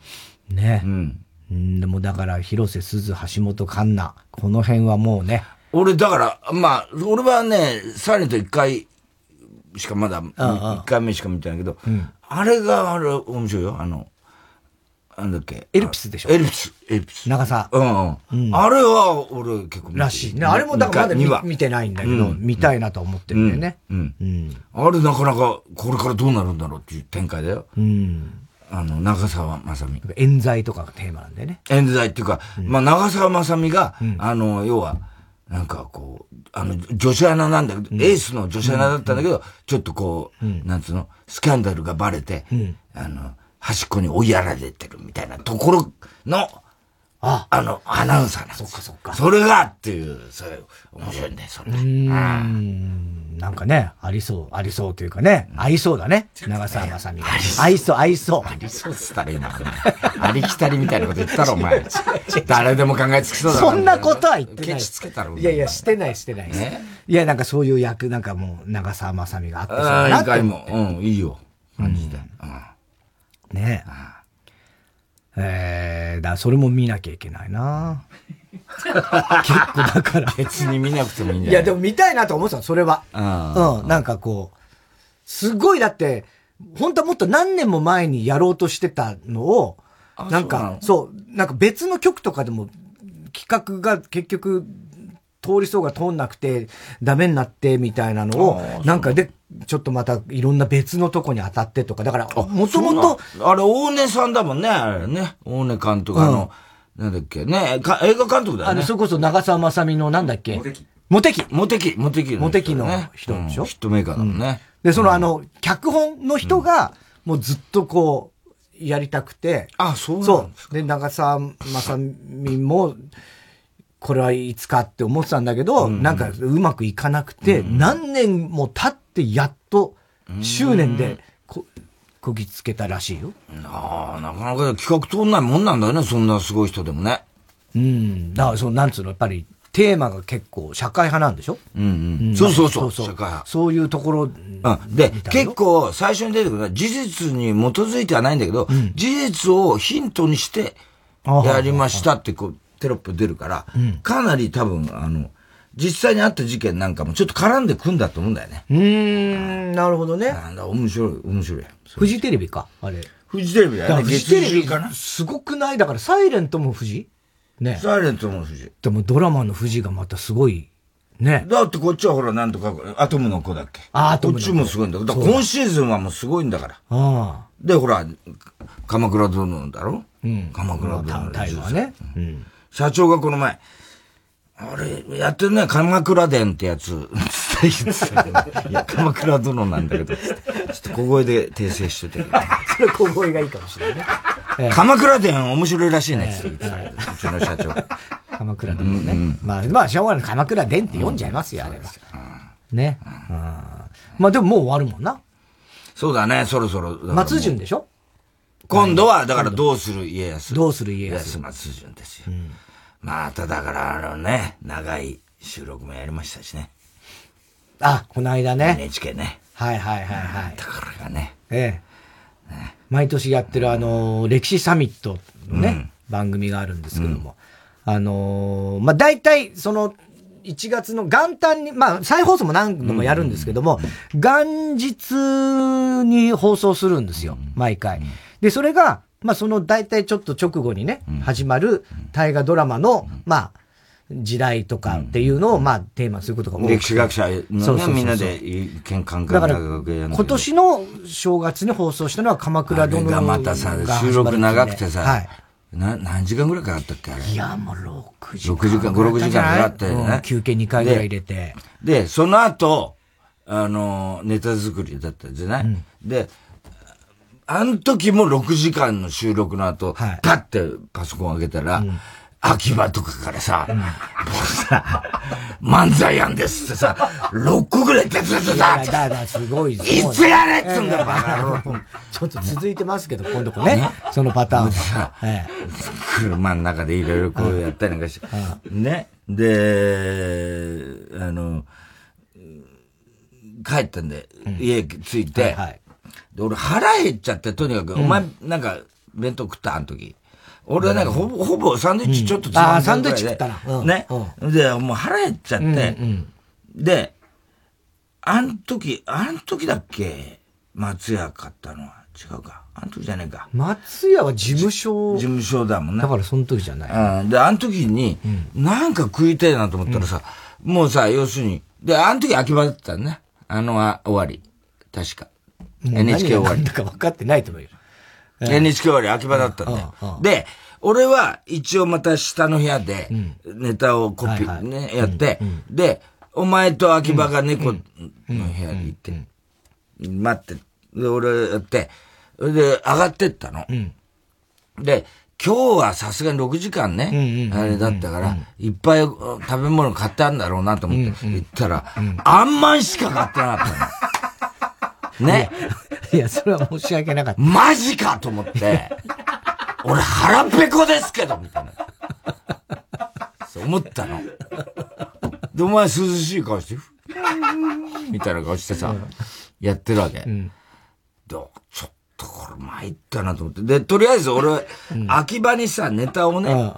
ね。うん。うん、でもだから、広瀬すず、橋本環奈、この辺はもうね。俺、だから、まあ、俺はね、サイレント一回しかまだ、一回目しか見てないけど、うん、あれが、あれ、面白いよ。あの、なんだっけ。エルピスでしょ？エルピス、エルピス。長さ。うん、うん。あれは、俺結構らしいね。あれもだからまだ見てないんだけど、見たいなと思ってるんだよね。うん。うん。あれなかなか、これからどうなるんだろうっていう展開だよ。うん。あの、長澤まさみ。冤罪とかがテーマなんだよね。冤罪っていうか、うん、まあ、長澤まさみが、うん、あの、要は、なんかこう、あの、女子アナなんだけど、うん、エースの女子アナだったんだけど、ちょっとこう、なんつうの、スキャンダルがバレて、あの、端っこに追いやられてるみたいなところの、あ、あの、アナウンサーなんですそっかそっか。それがっていう、それ、面白いんだよ、それ。うん。なんかね、ありそう、ありそうというかね、合いそうだね。長澤まさみが。合いそう、合いそう。ありそうっつったらいいな。ありきたりみたいなこと言ったら、お前。誰でも考えつきそうだそんなことは言ってない。ケチつけたろ。いやいや、してない、してない。いや、なんかそういう役、なんかもう、長澤まさみがあってそうだなって。も。うん、いいよ。感じで。ねえ。えー、だそれも見なきゃいけないな 結構だから。別に見なくてもいいんだよ。い？や、でも見たいなと思ってたそれは。うん。なんかこう、すごいだって、本当はもっと何年も前にやろうとしてたのを、なんか、そう、なんか別の曲とかでも企画が結局通りそうが通んなくてダメになってみたいなのを、なんかで、ちょっとまたいろんな別のとこに当たってとか、だから、もともと。あれ、大根さんだもんね、あれね。大根監督、あの、なんだっけ、ね、か映画監督だよね。あの、それこそ長澤まさみのなんだっけ。モテキ。モテキ。モテキ。モテキ。の人でしょ、ヒットメーカーだもんね。で、そのあの、脚本の人が、もうずっとこう、やりたくて。あ、そうそう。で、長澤まさみも、これはいつかって思ってたんだけど、なんかうまくいかなくて、何年も経ってやっと執念でこ、こぎつけたらしいよ。ああ、なかなか企画通んないもんなんだよね、そんなすごい人でもね。うん。だから、そう、なんつうの、やっぱり、テーマが結構社会派なんでしょ？うんうん。そうそうそう。そう社会派。そういうところ、うん、で、結構最初に出てくるのは事実に基づいてはないんだけど、うん、事実をヒントにしてやりましたってこう、テロップ出るから、うん、かなり多分、あの、実際にあった事件なんかもちょっと絡んでくんだと思うんだよね。うん、なるほどね。なんだ、面白い、面白い。フジテレビかあれ。フジテレビだよね。フジテレビかな。すごくない？だから、サイレントもフジね。サイレントもフジ。でもドラマのフジがまたすごい、ね。だってこっちはほら、なんとか、アトムの子だっけ？あ、アトム。こっちもすごいんだ。だ今シーズンはもうすごいんだから。ああ。で、ほら、鎌倉殿だろ？うん。鎌倉殿。タイはね。うん。社長がこの前、あれ、やってるね、鎌倉殿ってやつ。いや、鎌倉殿なんだけど、ちょっと小声で訂正しといて。それ小声がいいかもしれないね。鎌倉殿面白いらしいね、うちの社長。鎌倉殿ね。まあ、まあ、しょうがない。鎌倉殿って読んじゃい。ますよ、あれは。ね。まあでももう終わるもんな。そうだね、そろそろ。松潤でしょ今度は、だからどうする家康。どうする家康。松潤ですよ。まただからあのね、長い収録もやりましたしね。あ、この間ね。NHK ね。はいはいはいはい。だからがね。ええ。ね、毎年やってるあの、歴史サミットのね、うん、番組があるんですけども。うん、あのまあ、大体、その、1月の元旦に、まあ、再放送も何度もやるんですけども、元日に放送するんですよ、毎回。で、それが、まあその大体ちょっと直後にね、うん、始まる大河ドラマの、まあ、時代とかっていうのを、まあ、テーマすることが多い。歴史学者のね、みんなで意見考えだから、今年の正月に放送したのは鎌倉殿がまたさ、収録長くてさ、はい。な、何時間ぐらいかかったっけあれ？いや、もう6時間。6時間、5、6時間かかったよね、休憩2回ぐらい入れて。で、その後、あの、ネタ作りだったじゃない、うん、で、あの時も6時間の収録の後、はい、パッてパソコン開けたら、うん。秋葉とかからさ、うん、もうさ、漫才やんですってさ、6個ぐらい手伝ってさ、だだすごい、い。つやれっつんだよ、バカちょっと続いてますけど、今度こね、そのパターンさ、ええ、車の中でいろいろこうやったりなんかして、ね。で、あの、帰ったんで、家着いて、で、俺腹減っちゃって、とにかく、お前、なんか、弁当食った？あの時。俺はなんかほぼ、ほぼサンドイッチちょっとつまんで、ああ、サンドイッチ食ったな。ね。で、もう腹減っちゃって、で、あん時、あん時だっけ？松屋買ったのは。違うか。あん時じゃねえか。松屋は事務所。事務所だもんね。だからその時じゃない。うん。で、あの時に、なんか食いたいなと思ったらさ、もうさ、要するに、で、あの時秋葉だったね。あのあ終わり。確か。NHK 終わり。何だか分かってないと思うよ。NHK 終わり、秋葉だったんだよ。で、俺は一応また下の部屋で、ネタをコピーね、やって、で、お前と秋葉が猫の部屋に行って、待って、で、俺やって、で、上がってったの。で、今日はさすがに6時間ね、あれだったから、いっぱい食べ物買ってあるんだろうなと思って、行ったら、あんまんしか買ってなかったの。ね。いや、それは申し訳なかった。マジかと思って、俺腹ペコですけどみたいな。そう思ったの。で、お前涼しい顔して、みたいな顔してさ、やってるわけ。うん、ちょっとこれ参ったなと思って。で、とりあえず俺、秋葉にさ、ネタをね、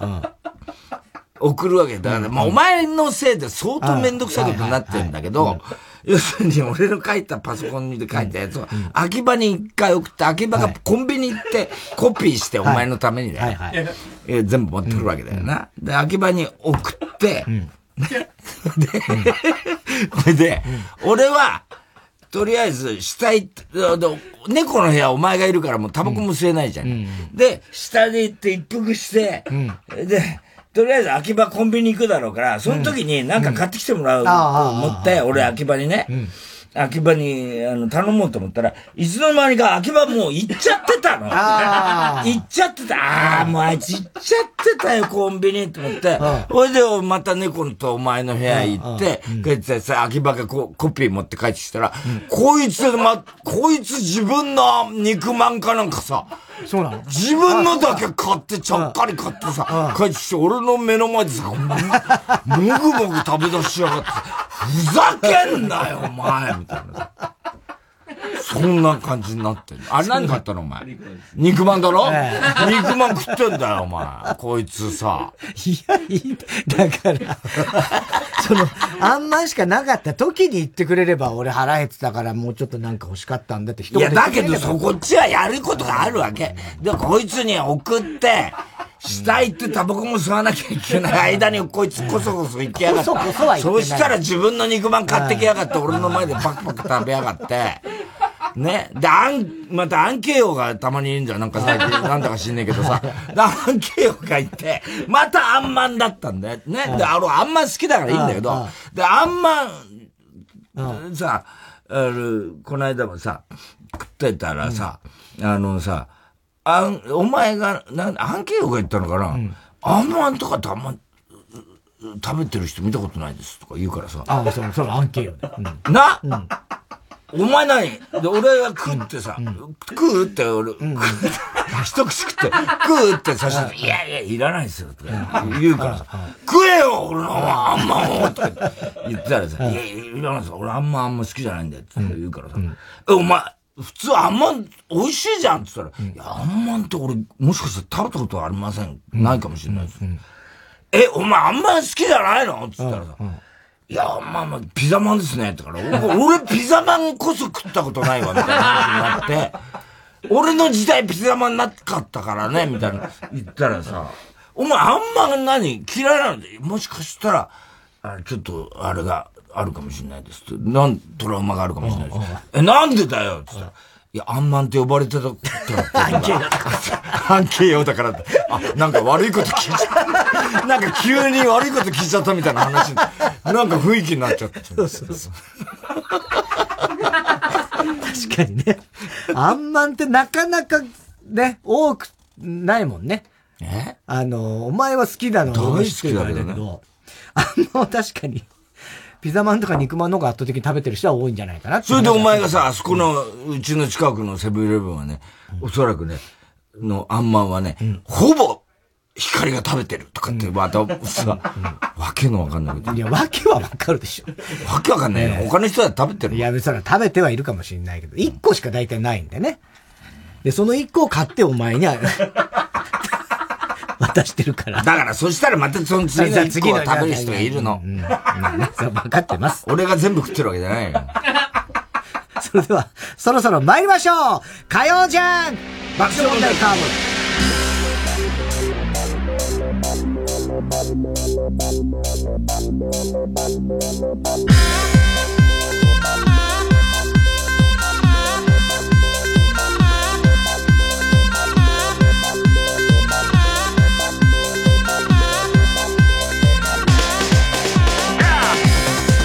送るわけだから、まあ、お前のせいで相当めんどくさいことになってるんだけど、要するに俺の書いたパソコンで書いたやつを、秋葉に一回送って、秋葉がコンビニ行ってコピーしてお前のためにだよ。全部持ってくるわけだよな。で、秋葉に送って、で、これで、俺は、とりあえず、下行って、猫の部屋お前がいるからもうタバコも吸えないじゃん。で、下で行って一服して、で、とりあえず秋葉コンビニ行くだろうから、その時になんか買ってきてもらうと思って、俺秋葉にね、秋葉に、あの、頼もうと思ったら、いつの間にか秋葉もう行っちゃってたの。行っちゃってた。ああ、もうあいつ行っちゃってたよ、コンビニと思って。ほいで、また猫とお前の部屋行って、帰ってさ、秋葉がこコピー持って帰ってきたら、こいつ、ま、こいつ自分の肉まんかなんかさ、そうなの自分のだけ買ってちゃっかり買ってさ、帰ってきて俺の目の前でさ、もぐもぐ食べ出しやがって、ふざけんなよ、お前みたいな。そんな感じになってる。あれ何買ったのお前？肉まんだろ、ええ、肉まん食ってんだよ、お前。こいつさ。いや、いい。だから、その、あんまんしかなかった時に言ってくれれば、俺腹減ってたからもうちょっとなんか欲しかったんだって一言いや、だけどそこっちはやることがあるわけ。で、こいつに送って、したいってタバコも吸わなきゃいけない間にこいつこそこそ行きやがって。こそこそしたら自分の肉まん買ってきやがって、俺の前でパクパク食べやがって。ね。で、あん、またアンケイオがたまにいるんじゃん。なんか最近、なんだか知んねえけどさ。で、アンケイオがいて、またあんまんだったんだよ。ね。で、あの、あんまん好きだからいいんだけど、で、あんまん、さ、あの、この間もさ、食ってたらさ、あのさ、あん、お前が、なん、アンケイオが言ったのかな、あんまんとかってあんま、食べてる人見たことないですとか言うからさ。ああ、そう、そのアンケイオで。な、うんお前何で、俺が食ってさ、食うって俺、一口食って、食うってさして、いやいや、いらないですよ、って言う。からさ、食えよ、俺のあんまんとか言ったらさ、いやいや、いらないですよ、俺あんまあんま好きじゃないんだよ、って言うからさ、え、お前、普通あんまん美味しいじゃんって言ったら、いや、あんまんって俺、もしかしたら食べたことありません。ないかもしれないです。え、お前あんまん好きじゃないのって言ったらさ、いや、まあまあ、ピザマンですね。ってから、俺ピザマンこそ食ったことないわ、みたいな話になって、俺の時代ピザマンなかったからね、みたいな言ったらさ、お前あんま何嫌いなんで、もしかしたら、あちょっと、あれがあるかもしれないですって。なん、トラウマがあるかもしれないです。え、なんでだよ？って言ったら、いや、アンマンって呼ばれてたから半径だ半径用だからって。あ、なんか悪いこと聞いちゃった。なんか急に悪いこと聞いちゃったみたいな話。なんか雰囲気になっちゃった。そうそうそう。確かにね。あんまんってなかなかね、多くないもんね。え？あの、お前は好きなの大好きだけど、ね、あんま確かに。ピザマンとか肉まんの方が圧倒的に食べてる人は多いんじゃないかなそれでお前がさ、あそこの、うちの近くのセブンイレブンはね、おそらくね、のあんまんはね、うん、ほぼ光が食べてるとかって、またさ、わけのわかんないこと。いや、わけはわかるでしょ。わけわかんないよ。他の人は食べてる。いや、そら食べてはいるかもしれないけど、一個しか大体ないんでね。で、その一個を買ってお前には渡してるから。だから、そしたらまたその次の一個を食べる人がいるの。うん。分かってます。俺が全部食ってるわけじゃないよ。それでは、そろそろ参りましょう火曜じゃん。爆笑問題カーボ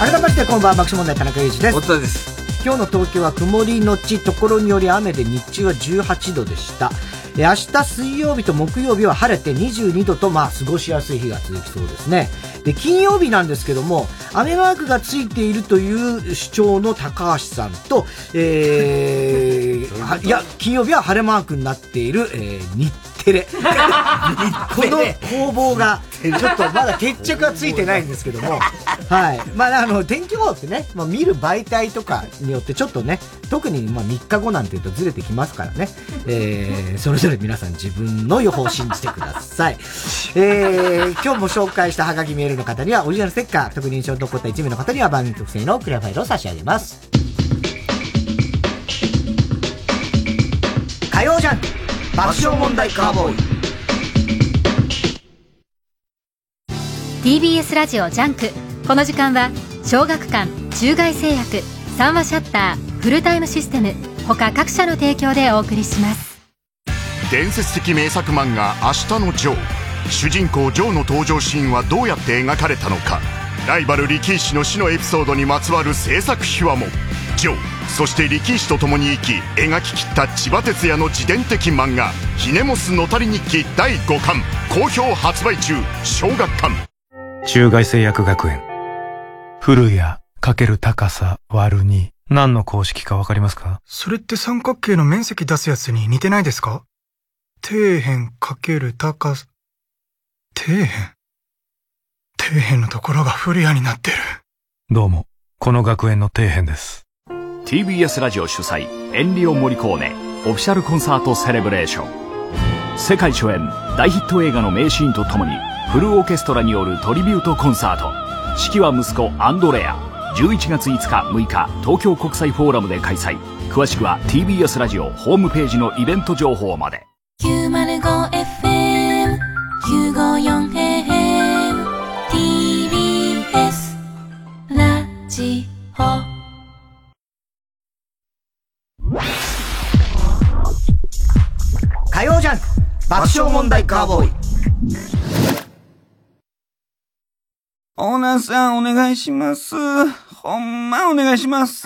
改めましてこんばんは爆笑問題田中裕二です。太田です。今日の東京は曇りのちところにより雨で日中は18度でした。明日水曜日と木曜日は晴れて22度と、まあ、過ごしやすい日が続きそうですね。で、金曜日なんですけども、雨マークがついているという主張の高橋さんと、えー、いや、金曜日は晴れマークになっている、えー、日テレ。この攻防が、ちょっとまだ決着はついてないんですけども、はい。まあ、あの、天気予報ってね、まあ、見る媒体とかによってちょっとね、特にまあ3日後なんていうとずれてきますからね、えー、それぞれ皆さん自分の予報を信じてください。えー、今日も紹介したハガキメールの方にはオリジナルステッカー、特に印象に残った1名の方には番組特製のクリアファイルを差し上げます。火曜ジャンク爆笑問題カーボーイ。TBS ラジオジャンク。この時間は小学館中外製薬三和シャッターフルタイムシステム他各社の提供でお送りします。伝説的名作漫画「あしたのジョー」主人公ジョーの登場シーンはどうやって描かれたのか。ライバル力石の死のエピソードにまつわる制作秘話もジョーそして力士と共に生き描ききった千葉哲也の自伝的漫画「ひねもすのたり日記」第5巻好評発売中小学館。中外製薬学園。古谷かける高さ割る2何の公式かわかりますか？それって三角形の面積出すやつに似てないですか？底辺かける高さ。底辺？底辺のところが古谷になってる。どうもこの学園の底辺です TBS ラジオ主催エンリオ・モリコーネオフィシャルコンサートセレブレーション。世界初演大ヒット映画の名シーンとともにフルオーケストラによるトリビュートコンサート。指揮は息子アンドレア。11月5日6日東京国際フォーラムで開催。詳しくは TBS ラジオホームページのイベント情報まで。905FM954AM TBS ラジオ。火曜ジャンク爆笑問題カーボーイオーナーさんお願いします。ほんまお願いします。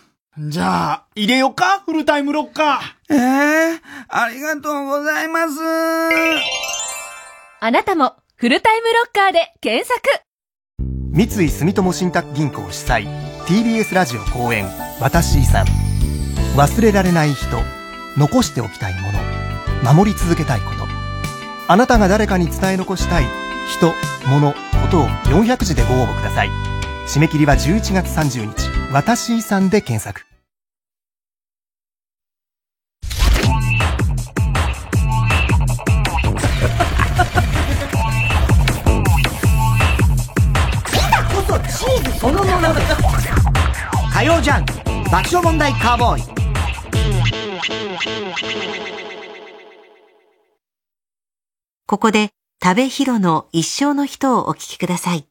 じゃあ、入れよか？フルタイムロッカー。ええー、ありがとうございます。あなたも、フルタイムロッカーで検索三井住友信託銀行主催、TBS ラジオ公演、私遺産。忘れられない人、残しておきたいもの、守り続けたいこと。あなたが誰かに伝え残したい人、物、ことを400字でご応募ください。締め切りは11月30日、私遺産で検索。チーズそのもの火曜ジャン爆笑問題カーボーイここで、食べひろの一生の人をお聞きください。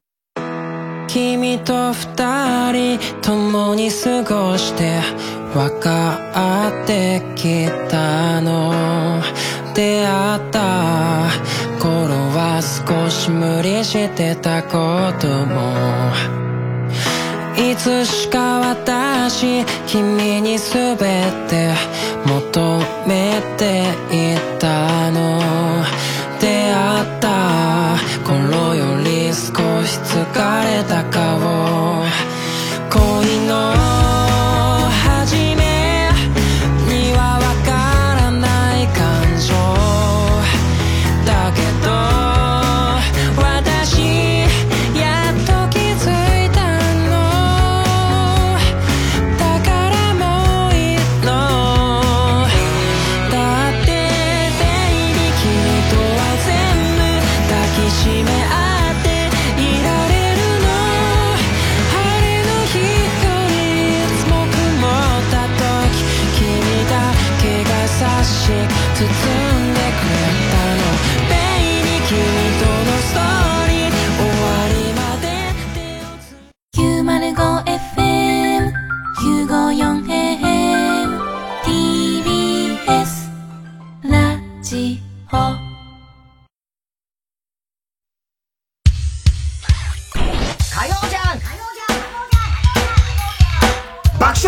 君と二人共に過ごして分かってきたの。出会った頃は少し無理してたことも。いつしか私君に全て求めていたの。出会った頃少し疲れた顔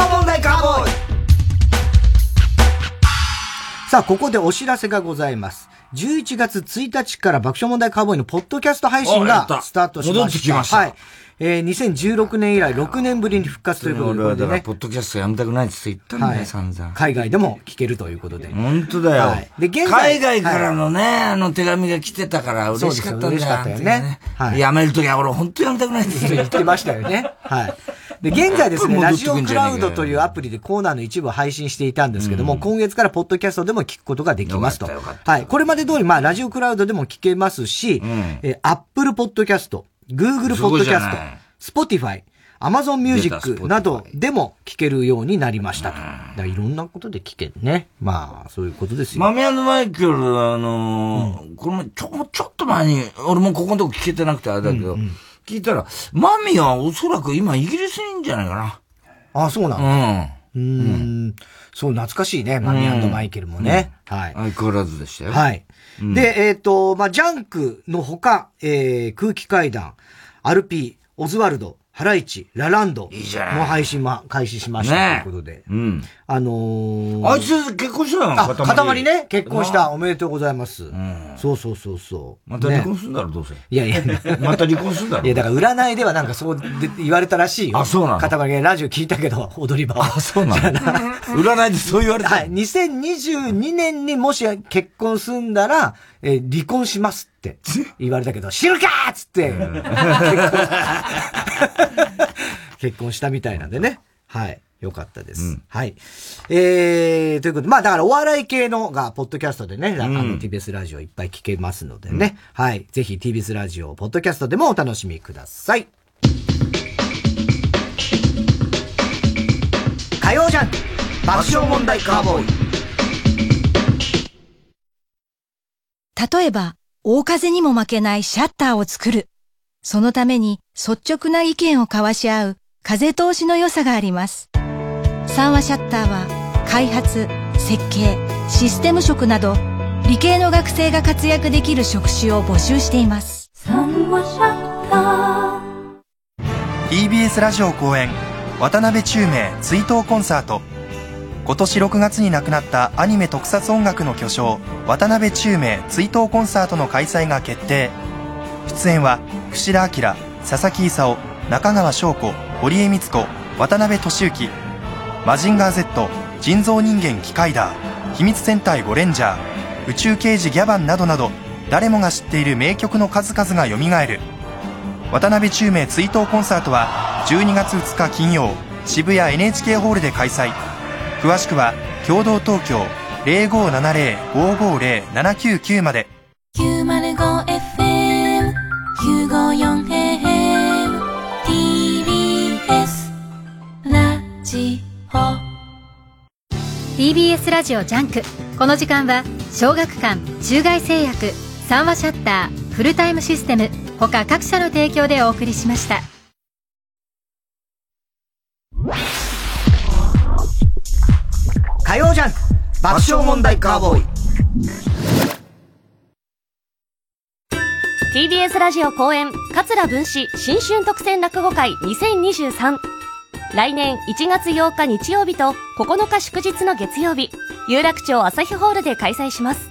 送問題カーボーイさあ、ここでお知らせがございます。11月1日から爆笑問題カーボーイのポッドキャスト配信がスタートしました。戻ってきました。はい。えー、2016年以来6年ぶりに復活ということで、ね。俺はだ、ポッドキャストやめたくないって言ったんだよ、はい、散々。海外でも聞けるということで。本当だよ。はい、で、現在。海外からのね、あの手紙が来てたから嬉しかったんだよ。嬉しかったよね。はい。やめるときは俺本当やめたくないって言ってましたよね。はい。で、現在ですね、ラジオクラウドというアプリでコーナーの一部を配信していたんですけども、うん、今月からポッドキャストでも聞くことができますと。はい。これまで通り、まあ、ラジオクラウドでも聞けますし、うん、え、アップルポッドキャスト、グーグルポッドキャスト、スポティファイ、アマゾンミュージックなどでも聞けるようになりましたと。だいろんなことで聞けるね。まあ、そういうことですよ。マミマイケル、あのーうん、これちょ、ちょっと前に、俺もここのとこ聞けてなくてあれだけど、うんうん聞いたら、マミはおそらく今イギリスにいるんじゃないかな。ああ、そうなの？うん。うん。そう、懐かしいね。マミマイケルもね。はい。相変わらずでしたよ。はい。で、えっ、と、まあ、ジャンクのほか、えー、空気階段、アルピー、オズワルド、ハライチ、ラランドの配信も開始しましたということで。うん。あのー、あいつ結婚したの？あ、塊ね、結婚した。おめでとうございます。うん。そうそうそうそう。また離婚するんだろ、どうせ。いやいや。また離婚するんだろ。いや、だから占いではなんかそうで言われたらしいよ。あ、そうなの？塊ラジオ聞いたけど、踊り場あ、そうなの？占いでそう言われたはい。2022年にもし結婚すんだら、えー、離婚しますって 言われたけど、知るかっつって、結婚したみたいなんでね。はい。よかったです。うん、はい。えー、ということで、まあだからお笑い系のが、ポッドキャストでね、うん、あの TBS ラジオいっぱい聞けますのでね、うん、はい。ぜひ TBS ラジオ、ポッドキャストでもお楽しみください。火曜ジャン爆笑問題カーボーイ。例えば、大風にも負けないシャッターを作る。そのために率直な意見を交わし合う風通しの良さがあります。三話シャッターは開発、設計、システム職など理系の学生が活躍できる職種を募集しています。三話シャッター TBS ラジオ公演渡辺宙明追悼コンサート今年6月に亡くなったアニメ特撮音楽の巨匠渡辺宙明追悼コンサートの開催が決定。出演は串田明佐々木勲中川翔子堀江光子渡辺俊之マジンガー Z 人造人間機械ダー秘密戦隊ゴレンジャー宇宙刑事ギャバンなどなど誰もが知っている名曲の数々がよみがえる。渡辺宙明追悼コンサートは12月2日金曜渋谷 NHK ホールで開催。詳しくは共同東京0570-550-799まで。905FM954AM TBS ラジオ。TBS ラジオジャンク。この時間は小学館中外製薬三話シャッターフルタイムシステム他各社の提供でお送りしました火曜ジャン爆笑問題カーボーイ。TBS ラジオ公演桂文史新春特選落語会2023来年1月8日日曜日と9日祝日の月曜日有楽町朝日ホールで開催します。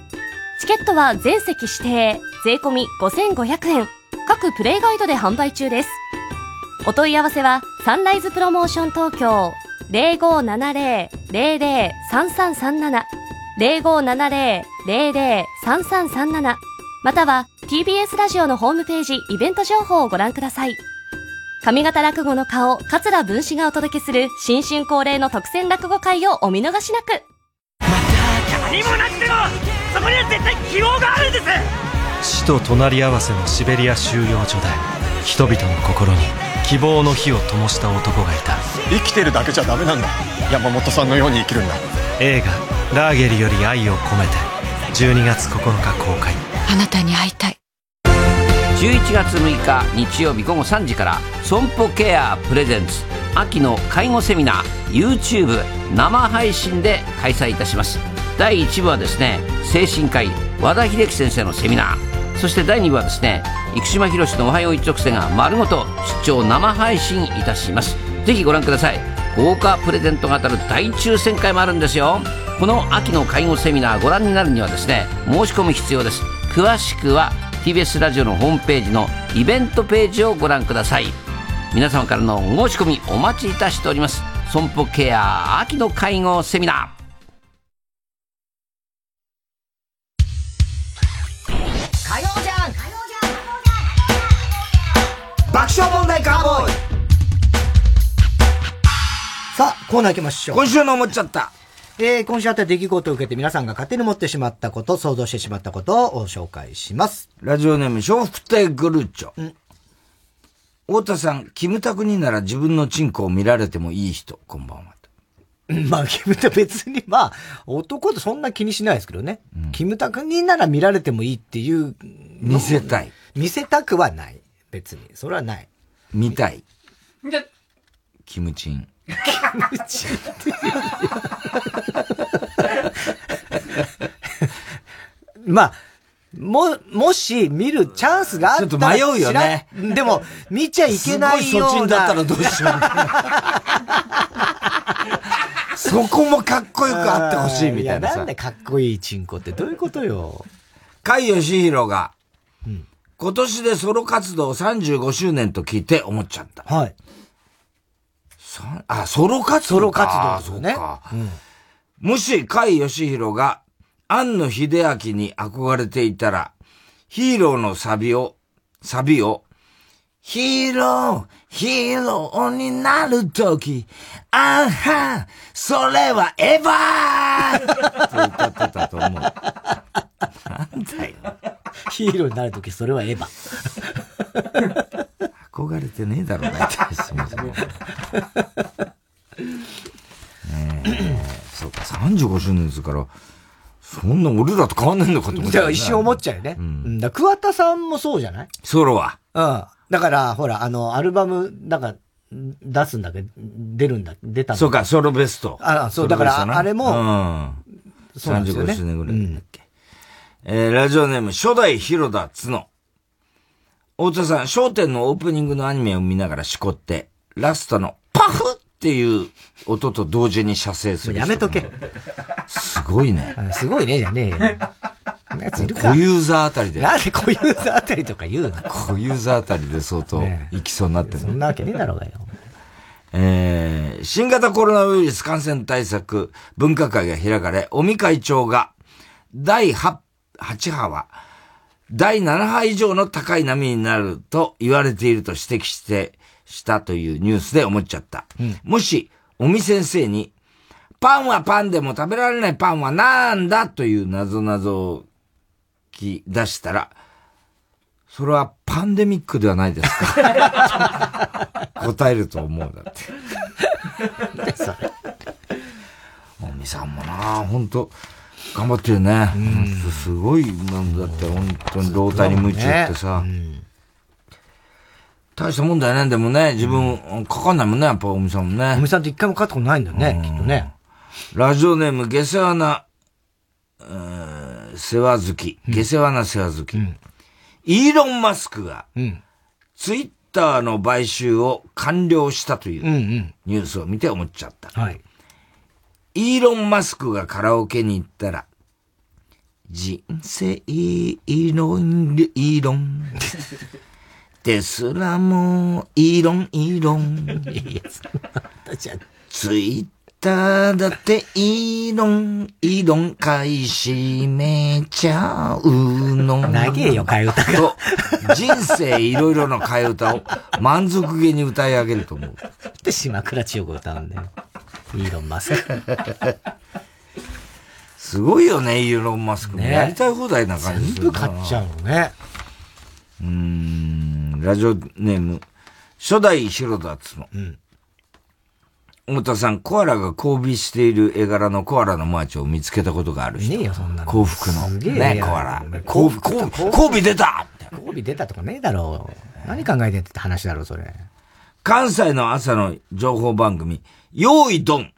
チケットは全席指定税込5500円。各プレイガイドで販売中です。お問い合わせはサンライズプロモーション東京0570-003337 0570-003337または TBS ラジオのホームページイベント情報をご覧ください。上方落語の顔桂文枝がお届けする新春恒例の特選落語会をお見逃しなく。何もなくてもそこには絶対希望があるんです。死と隣り合わせのシベリア収容所で人々の心に希望の火を灯した男がいた。生きてるだけじゃダメなんだ。山本さんのように生きるんだ。映画「ラーゲリより愛を込めて」12月9日公開。あなたに会いたい。11月6日日曜日午後3時から損保ケアプレゼンツ秋の介護セミナー YouTube 生配信で開催いたします。第1部はですね精神科医和田秀樹先生のセミナーそして第2部はですね生島博士の「おはよう一直線」が丸ごと出張生配信いたします。ぜひご覧ください。豪華プレゼントが当たる大抽選会もあるんですよ。この秋の介護セミナーご覧になるにはですね申し込み必要です。詳しくは TBS ラジオのホームページのイベントページをご覧ください。皆様からの申し込みお待ちいたしております。損保ケア秋の介護セミナー。爆笑問題カーボーイさあ、コーナー行きましょう。今週の思っちゃった。えー、今週あった出来事を受けて皆さんが勝手に持ってしまったこと、想像してしまったことを紹介します。ラジオネーム、笑福亭グルーチョ。太田さん、キムタクになら自分のチンコを見られてもいい人、こんばんは。まあ、キムタ別に、まあ、男ってそんな気にしないですけどね。キムタクになら見られてもいいっていう。見せたい。見せたくはない。別に。それはない。見たい。キムチン。キムチンって まあ、も、もし見るチャンスがあったら。ちょっと迷うよねでも、見ちゃいけないような。すごいそっちだったらどうしよう。そこもかっこよくあってほしいみたいなさ。やなんでかっこいいチンコってどういうことよ。甲斐義弘が、今年でソロ活動35周年と聞いて思っちゃった。はい。あ、ソロ活動ソロ活動ですよね。あそうかもし、甲斐義弘が、庵野秀明に憧れていたら、ヒーローのサビを、サビを、ヒーロー、ヒーローになるとき、あは、それはエヴァー って歌ってたと思う。なんだよ。ヒーローになるとき、それはエヴァ。憧れてねえだろうなって、そもそも。ねえ、そうか、35周年ですから、そんな俺らと変わんないのかと思っじゃあ一瞬思っちゃうよね。うん。だ桑田さんもそうじゃない？ソロは？うん。だから、ほら、あの、アルバム、なんか、出すんだけど、出るんだ、出たんだそうか、ソロベスト。あそうだからあれもうん。そうなんですよね35周年ぐらいだっけ？えー、ラジオネーム、初代広田角。大田さん、焦点のオープニングのアニメを見ながらしこって、ラストのパフっていう音と同時に射精する。やめとけ。すごいね。すごいね、じゃねえよ。なやついるか小ユーザーあたりで。なんで小ユーザーあたりとか言うの？小ユーザーあたりで相当行きそうになってる、そんなわけねえだろうがよ。えー、新型コロナウイルス感染対策分科会が開かれ、尾身会長が、第 8, 8波は、第7波以上の高い波になると言われていると指摘して、したというニュースで思っちゃった。もし、尾身先生に、パンはパンでも食べられないパンはなんだという謎々を聞き出したら、それはパンデミックではないですか？答えると思うだって。おみさんもな本当頑張ってるね。すごい、なんだって、本当に老体に夢中ってさ。大したもんだよね、でもね、自分、かかんないもんね、やっぱ、おみさんもね。おみさんって一回もかかったことないんだよね、きっとね。ラジオネーム、下世話な、世話好き。下世話な世話好き。イーロン・マスクが、ツイッターの買収を完了したというニュースを見て思っちゃった。はい。イーロン・マスクがカラオケに行ったら、人生イーロン、イーロン。ですらも、イーロン、イーロン。ツイッターだって、イーロン、イーロン買い占めちゃうの。長えよ、替え歌が。と、人生いろいろな替え歌を満足げに歌い上げると思う。で、島倉千代子歌うんだよ。イーロン・マスク。すごいよね、イーロン・マスク。ね、やりたい放題な感じ全部買っちゃうのね。うーん、ラジオネーム、初代広田つの。うん。太田さん、コアラが交尾している絵柄のコアラのマーチを見つけたことがある人。ねえよ、そんな幸福の。ねコアラ。交尾、交尾、交尾出た交尾出たとかねえだろう。何考えてんって話だろ、それ。関西の朝の情報番組、用意ドン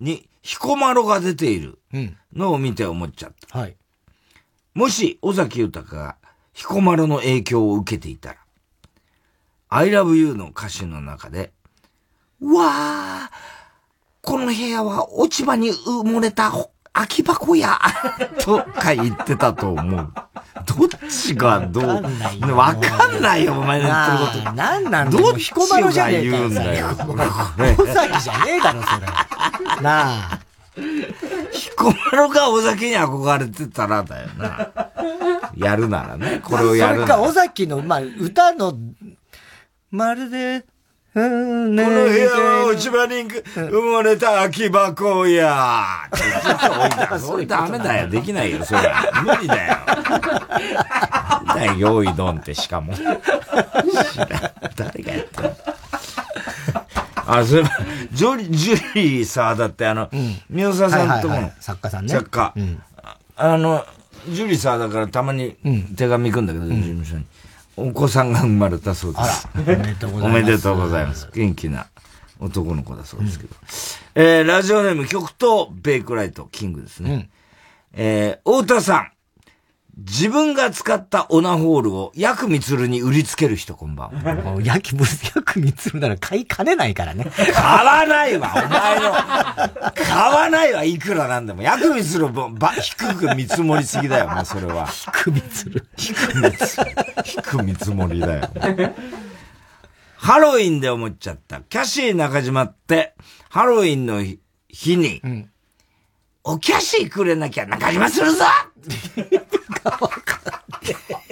に彦摩呂が出ているのを見て思っちゃった。はい。もし、尾崎豊が彦摩呂の影響を受けていたら、I love you の歌詞の中で、わあ、この部屋は落ち葉に埋もれた空き箱や、とか言ってたと思う。どっちがどう、わかんないよ、お前の言ってること。なんなんどっちが言うんだよ。尾崎じゃねえだろ、それ。なあ。彦摩呂が尾崎に憧れてたらだよな。やるならね、これをやるそれか、尾崎の、まあ、歌の、まるで、ここの部屋は落ち葉に埋もれた空き箱や。それダメだよ。できないよ、それ。無理だよ。だよ、用意ドンってしかも。知らん誰がやってんのあ、そういえば、ジョリ、ジュリーさ、だってあの、宮沢さんとこの、作家さんね。作家。あの、ジュリーさ、だからたまに手紙行くんだけど、事務所に。お子さんが生まれたそうです。おめでとうございます。おめでとうございます。元気な男の子だそうですけど。えー、ラジオネーム極東ベイクライトキングですね。えー、太田さん。自分が使ったオナホールをヤクミツルに売りつける人こんばんは。ヤク、ヤクミツルなら買いかねないからね。買わないわ、お前の。買わないわ、いくらなんでも。ヤクミツルば、低く見積もりすぎだよ、もうそれは。低見積る。低見積る。低見積もりだよ。ハロウィンで思っちゃった。キャシー中島って、ハロウィンの日に、うん、おキャシーくれなきゃ中島するぞ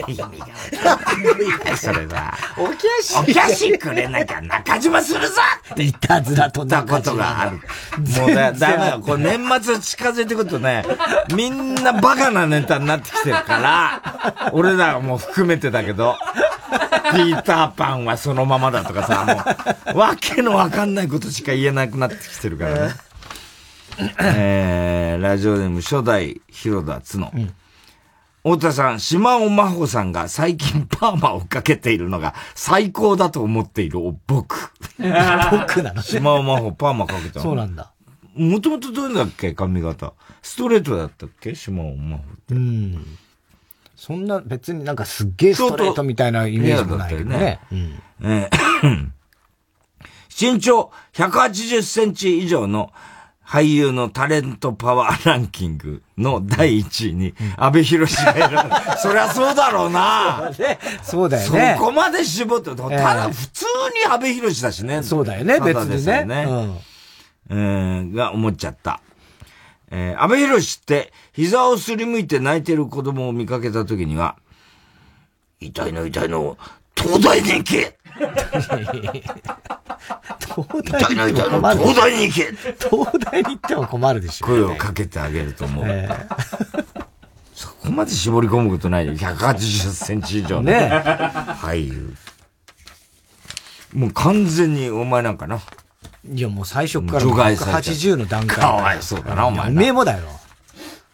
意味がわかんない。それさ。おキャシー。おキャシーくれなきゃ中島するぞっていたずらとったことがある。もうだ、だめよ。これ年末近づいてくるとね、みんなバカなネタになってきてるから、俺らも含めてだけど、ピーターパンはそのままだとかさ、もう、わけのわかんないことしか言えなくなってきてるからね。えー、ラジオネーム初代広田つの。うん太田さん、島尾真帆さんが最近パーマをかけているのが最高だと思っている僕。僕なの？島尾真帆パーマかけたそうなんだ。もともとどれだっけ？髪型。ストレートだったっけ？島尾真帆って。うん。そんな別になんかすっげえストレートみたいなイメージもないけどね。うん、えー、身長180センチ以上の俳優のタレントパワーランキングの第1位に、安倍博士がいる。そりゃそうだろうな。そうだよね。そこまで絞って、ただ普通に安倍博士だしね。そうだよね、別にね。ねうん。が思っちゃった。えー、安倍博士って、膝をすりむいて泣いてる子供を見かけた時には、痛いの痛いの、東大に行け東大に行っても東大に行け東大に行っても困るでしょ、ね。声をかけてあげると思う。えー、そこまで絞り込むことないよ。180センチ以上ね。俳優。もう完全にお前なんかな。いやもう最初から180の段階。かわいそうだな、お前。おめえもだよ。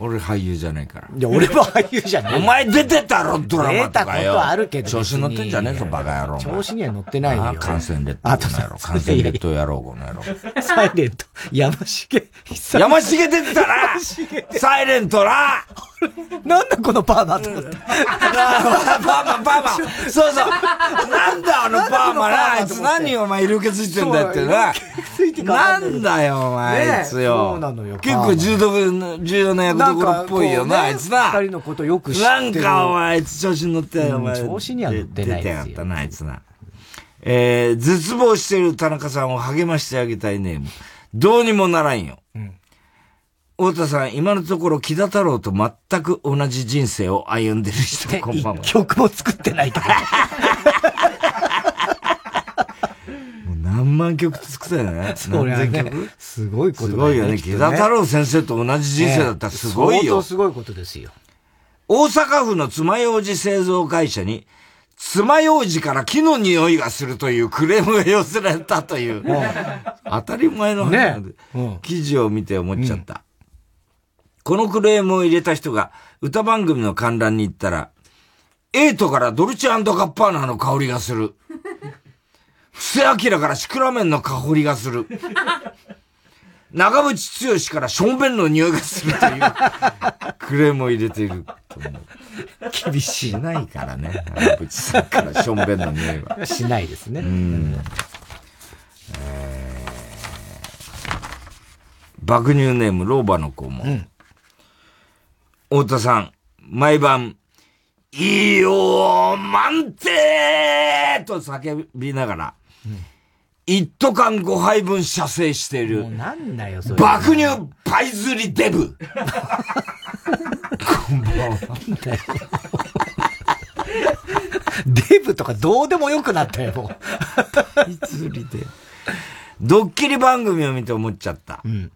俺俳優じゃないから。いや、俺も俳優じゃない。お前出てたろ、ドラマとかよ。出たことあるけど。調子乗ってんじゃねえぞ、バカ野郎。調子には乗ってないよ。感染列島。感染列島野郎、この野郎。サイレント、山重山重出てたなサイレントななんだこのパーマと思って。パーマ、パーマ。そうそう。なんだあのパーマな。あいつ何お前色気ついてんだよってな。なんだよお前、あいつよ。結構重要重要な役どころっぽいよな、あいつな。二人のことよく知ってる。なんかお前、あいつ調子に乗ってよ、お前。調子には乗ってない出てやったな、あいつな。えー、絶望してる田中さんを励ましてあげたいネーム。どうにもならんよ。うん太田さん、今のところ、木田太郎と全く同じ人生を歩んでる人、こんばんは。曲も作ってないから。もう何万曲作ったよね。そね、すごいことすごいよね。木田太郎先生と同じ人生だったらすごいよ。相当すごいことですよ。大阪府の爪楊枝製造会社に、爪楊枝から木の匂いがするというクレームが寄せられたという、当たり前の話で、記事を見て思っちゃった。このクレームを入れた人が歌番組の観覧に行ったら、エイトからドルチェガッパーナの香りがする。布施明からシクラメンの香りがする。長渕剛からションベンの匂いがするというクレームを入れている。厳しい。ないからね。長渕さんからションベンの匂いは。しないですね。うん。えー、爆乳ネーム、老婆の子も。うん太田さん、毎晩、いいよ満点と叫びながら、一斗缶5杯分射精している、なんだよ、それ。爆乳パイズリデブ こんばんは。デブとかどうでもよくなったよ、もう。パイズリデブ。ドッキリ番組を見て思っちゃった。うん、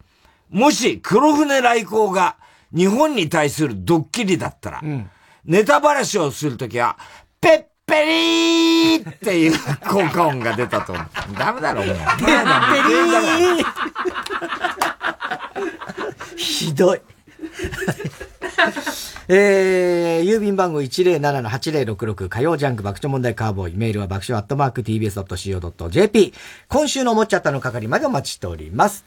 もし、黒船来航が、日本に対するドッキリだったら、うん、ネタばらしをするときは、ペッペリーっていう効果音が出たと思う。ダメだろ、お前。ペリーひどい。えー、郵便番号107-8066火曜ジャンク爆笑問題カーボーイ。メールは爆笑アットマーク tbs.co.jp。今週の思っちゃったの係までお待ちしております。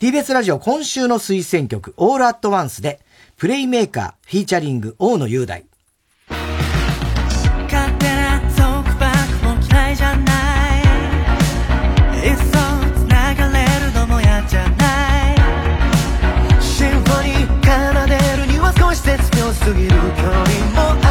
TBS ラジオ今週の推薦曲、オールアットワンスで、プレイメーカー、フィーチャリング、大野雄大。には少し絶妙すぎる距離も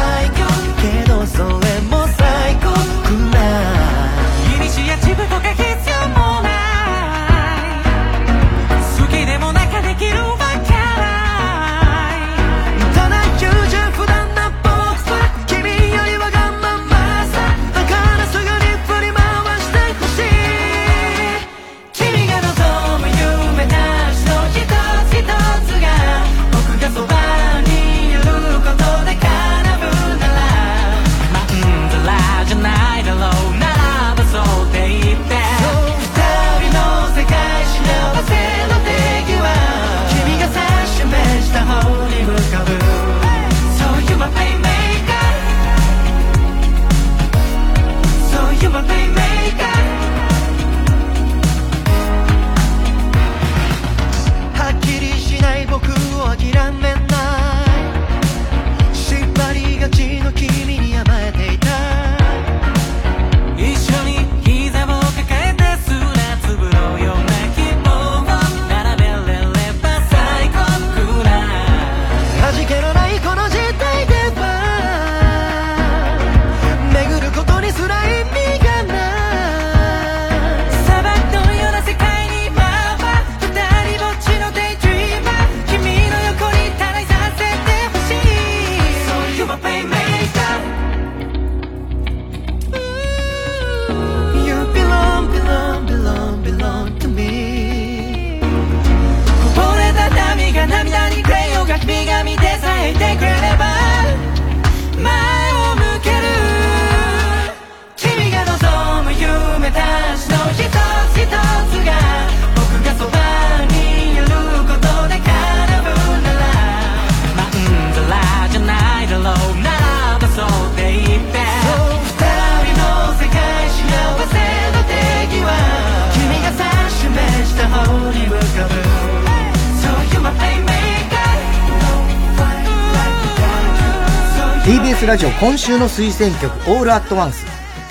今週の推薦曲「 All at Once」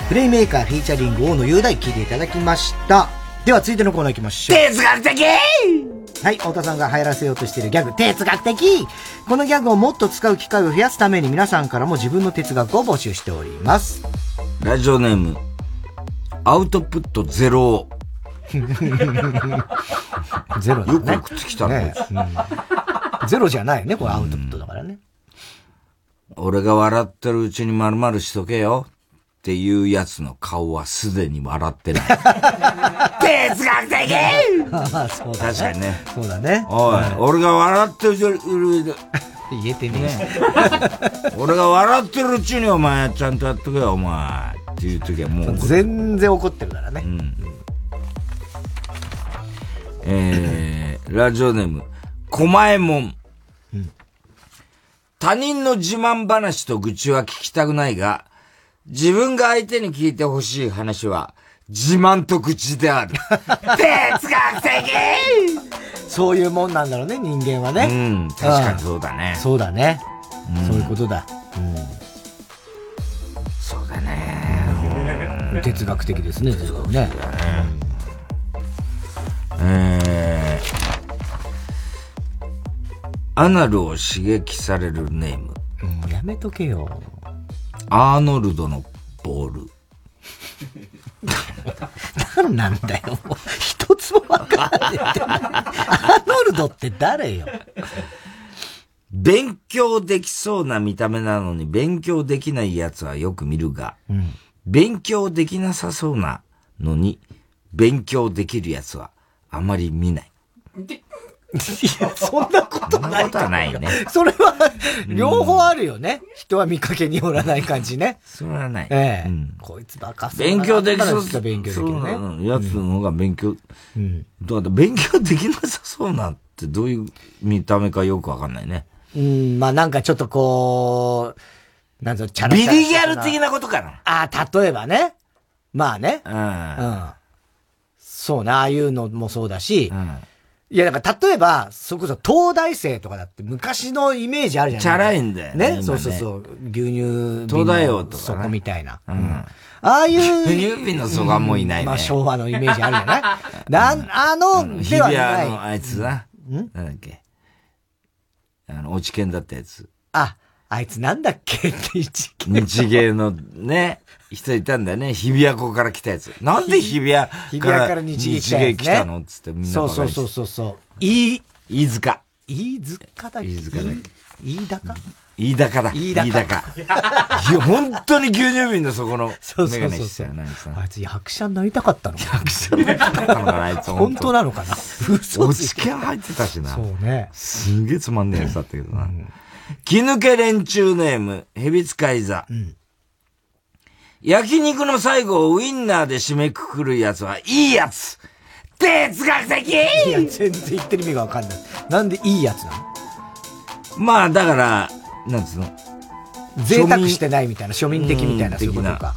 プレイメーカー featuring 大野雄大聴いていただきましたでは続いてのコーナー行きましょう哲学的はい、太田さんが流行らせようとしているギャグ、哲学的このギャグをもっと使う機会を増やすために皆さんからも自分の哲学を募集しております。ラジオネーム、アウトプットゼロ。ゼロだね。よく送ってきたねうんゼロじゃないよね、これアウトプット。俺が笑ってるうちに丸々しとけよっていうやつの顔はすでに笑ってない。哲学的そうだね。確かにね。そうだね。おい、俺が笑ってるうち言えてねえ俺が笑ってるうちにお前ちゃんとやっとけよ、お前。っていう時はもう。全然怒ってるからね。えー、ラジオネーム、狛江門。他人の自慢話と愚痴は聞きたくないが、自分が相手に聞いてほしい話は、自慢と愚痴である。哲学的 そういうもんなんだろうね、人間はね。うん確かにそうだねんそうだね。うんそういうことだ。そうだね。哲学的ですね、哲学ね。えー、アナルを刺激されるネーム。うんやめとけよ。アーノルドのボール。何なんだよ。もう一つもわかんないって。アーノルドって誰よ。勉強できそうな見た目なのに勉強できない奴はよく見るが、うん勉強できなさそうなのに勉強できる奴はあまり見ない。いや、そんなことない。そんなことはないね。それは、両方あるよね。人は見かけによらない感じね。それはない。ええうんこいつバカそう勉強できそう勉強できるそうなね。のやつの方が勉強、うん。だって勉強できなさそうなってどういう見た目かよくわかんないね。うん、まあなんかちょっとこう、なんぞ、チャラビリギャル的なことかな。ああ、例えばね。まあね。うん。うん。そうね、ああいうのもそうだし、いや、だから例えば、それこそ東大生とかだって昔のイメージあるじゃない？チャラいんだよね今ねそうそうそう。牛乳東大王とかねそこみたいな。うん。ああいう。牛乳瓶のそこはもういないねまあ昭和のイメージあるじゃないなんあの、日では比ない。谷のあいつな。なんだっけ？あの、落ち研だったやつ。あ、あいつなんだっけ？って一日芸のね、人いたんだよね。日比谷湖から来たやつ。なんで日比谷日比谷から日芸来たのつってみんなそうそうそうそうそう。飯、飯塚。飯塚だっけ？飯塚だっけ？飯高飯高だ。飯高飯高。いや、本当に牛乳瓶のそこのメガネしてたよな、あいつなあいつ役者になりたかったの役者になりたかったのかな、あいつ。本当なのかな嘘落ついてち研入ってたしな。そうね。すんげえつまんねえやつだったけどな。気抜け連中ネーム、ヘビ使い座。焼肉の最後をウインナーで締めくくるやつはいいやつ。哲学的！いや、全然言ってる意味がわかんない。なんでいいやつなの？まあ、だから、なんつうの？贅沢してないみたいな、庶民的みたいな、うんそういうことか。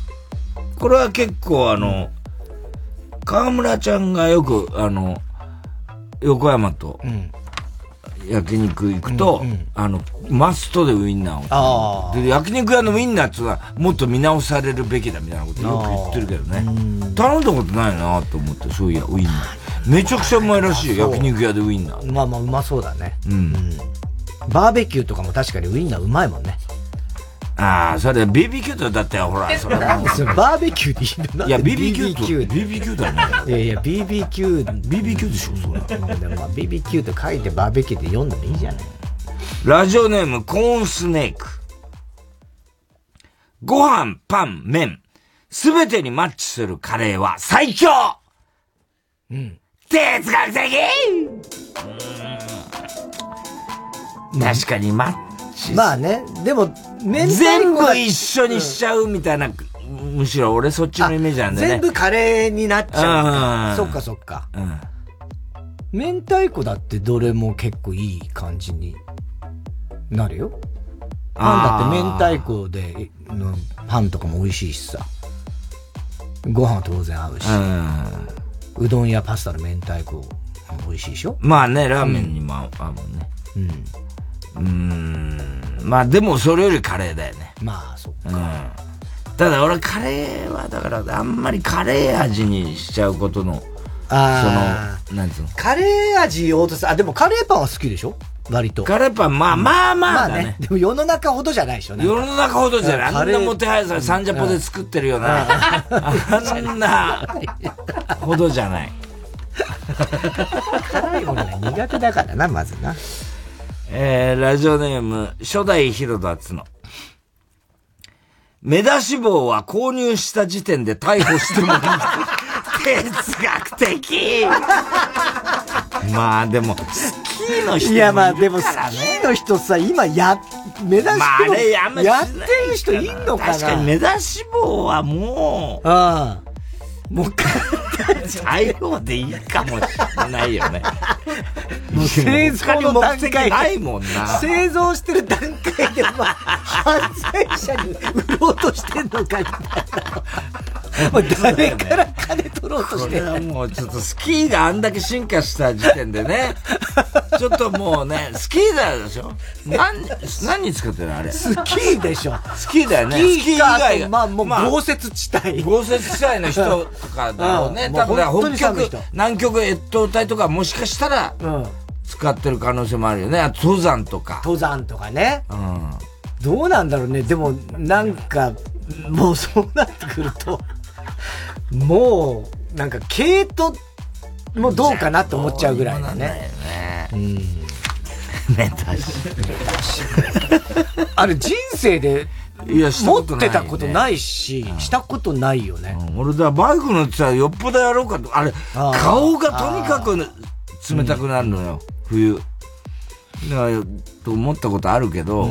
これは結構あの、河村ちゃんがよく、あの、横山と焼肉行くと、あの、マストでウインナーを。あで、焼肉屋のウインナーっていうのはもっと見直されるべきだみたいなことよく言ってるけどね。頼んだことないなと思って、そういや、ウインナー。めちゃくちゃうまいらしいよ、焼肉屋でウインナー。まあまあ、うまそうだね。うん。バーベキューとかも確かにウインナーうまいもんね。ああ、それ BBQ とだってほら、それは。バーベキューでいいのいや BBQ と BBQ だね。いやいや、BBQ。BBQ でしょ、それ。でもまあ BBQ と書いてバーベキューで読んでもいいじゃない。ラジオネーム、コーンスネーク。ご飯、パン、麺、すべてにマッチするカレーは最強うん。哲学的確かにマッチ。まあね、でも、全部一緒にしちゃうみたいな、むしろ俺そっちのイメージなんだよね。全部カレーになっちゃう。そっかそっか。うん。明太子だってどれも結構いい感じになるよ。パンだって明太子でのパンとかも美味しいしさ。ご飯は当然合うし。うどんやパスタの明太子も美味しいでしょまあね、ラーメンにも合うもんね。うん。うーん。まあでもそれよりカレーだよね。まあ、そっか。うん。ただ俺カレーはだからあんまりカレー味にしちゃうことの、あその、なんつうの？カレー味を落とす。あ、でもカレーパンは好きでしょ？割と。カレーパン、まあまあまあだね。でも世の中ほどじゃないでしょ？世の中ほどじゃない。あんなもてはやされ、サンジャポで作ってるような。あんな、ほどじゃない。辛いものが苦手だからな、まずな。えー、ラジオネーム、初代広田つの。目出し帽は購入した時点で逮捕してもいい。哲学的まあでも、スキーの人いやまあでもスキーの人さ、今や、目指しまああれやめやってる人いんのかな？確かに目出し帽はもう、うん。もう最後でいいかもしれないよね。もう製造の段階ないもんな。製造してる段階で、まあ、犯罪者に売ろうとしてんのかみたいな。もう誰から金取ろうとしてこれはもうちょっとスキーがあんだけ進化した時点でね、ちょっともうね、スキーだよでしょ？何、何に使ってるのあれ？スキーでしょ。スキーだよね。スキーかスキー以外が。まあもう豪雪地帯。豪雪地帯の人とかだろうね。うん多分だから北極南極越冬隊とかもしかしたら、使ってる可能性もあるよね。あと登山とか。登山とかね。うん。どうなんだろうね。でも、なんか、もうそうなってくると、もう、なんか、毛糸もどうかなと思っちゃうぐらいだね。うん。目出し。あれ、人生で、いや、した持ことない、ってたことないし、したことないよね。俺だ、バイク乗ってたらよっぽどやろうかと。あれ、あー顔がとにかく冷たくなるのよ、冬。だから、と思ったことあるけど、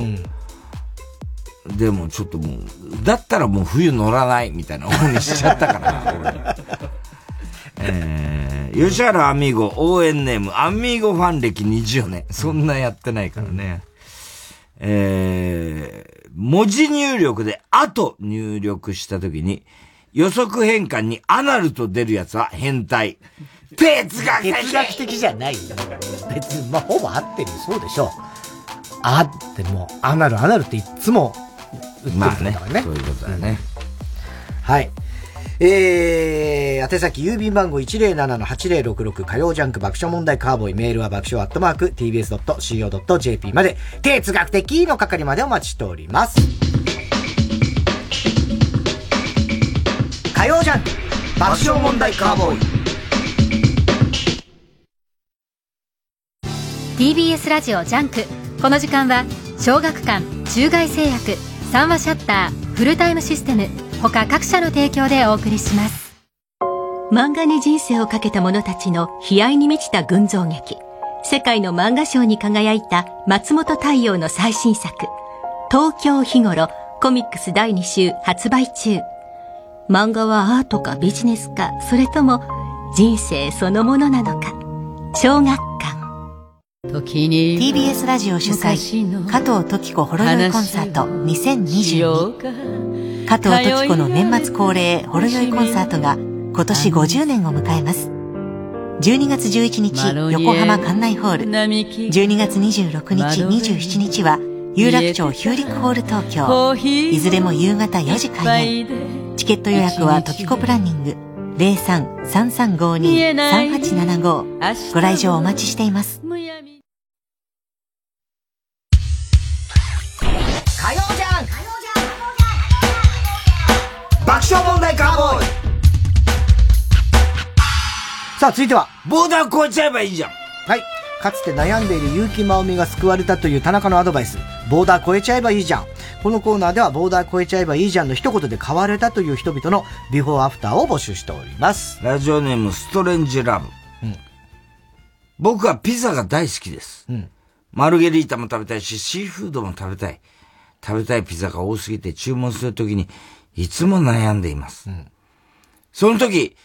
でもちょっともう、だったらもう冬乗らないみたいな方にしちゃったからな、俺えー、吉原アミーゴ応援ネーム、アミーゴファン歴20年。そんなやってないからね。えー、文字入力で、あと入力したときに、予測変換にアナルと出るやつは変態。哲学的哲学的じゃないよ。別に、まあ、ほぼ合ってるよ。そうでしょう。あっても、アナル、アナルっていつも売ってるんだからね。そういうことだね。はい。えー、宛先郵便番号107-8066火曜ジャンク爆笑問題カーボーイメールは爆笑アットマーク tbs.co.jp まで哲学的の係までお待ちしております。火曜ジャンク爆笑問題カーボーイ。TBS ラジオジャンク。この時間は小学館中外製薬三和シャッターフルタイムシステム。他各社の提供でお送りします。漫画に人生をかけた者たちの悲哀に満ちた群像劇。世界の漫画賞に輝いた松本大洋の最新作。東京日頃コミックス第2週発売中。漫画はアートかビジネスかそれとも人生そのものなのか。小学館。TBS ラジオ主催加藤時子ほろ酔いコンサート2022加藤時子の年末恒例ほろ酔いコンサートが今年50年を迎えます。12月11日横浜館内ホール。12月26日27日は有楽町ヒューリックホール東京。いずれも夕方4時開演。チケット予約は時子プランニング。03-3352-3875ご来場お待ちしています。火曜ジャンク爆笑問題カーボーイさあ、続いては。ボーダー超えちゃえばいいじゃん。はい。かつて悩んでいる結城真央美が救われたという田中のアドバイス。ボーダー超えちゃえばいいじゃん。このコーナーではボーダー超えちゃえばいいじゃんの一言で変われたという人々のビフォーアフターを募集しております。ラジオネームストレンジラブ。僕はピザが大好きです。マルゲリータも食べたいし、シーフードも食べたい。食べたいピザが多すぎて注文するときに、いつも悩んでいます。その時、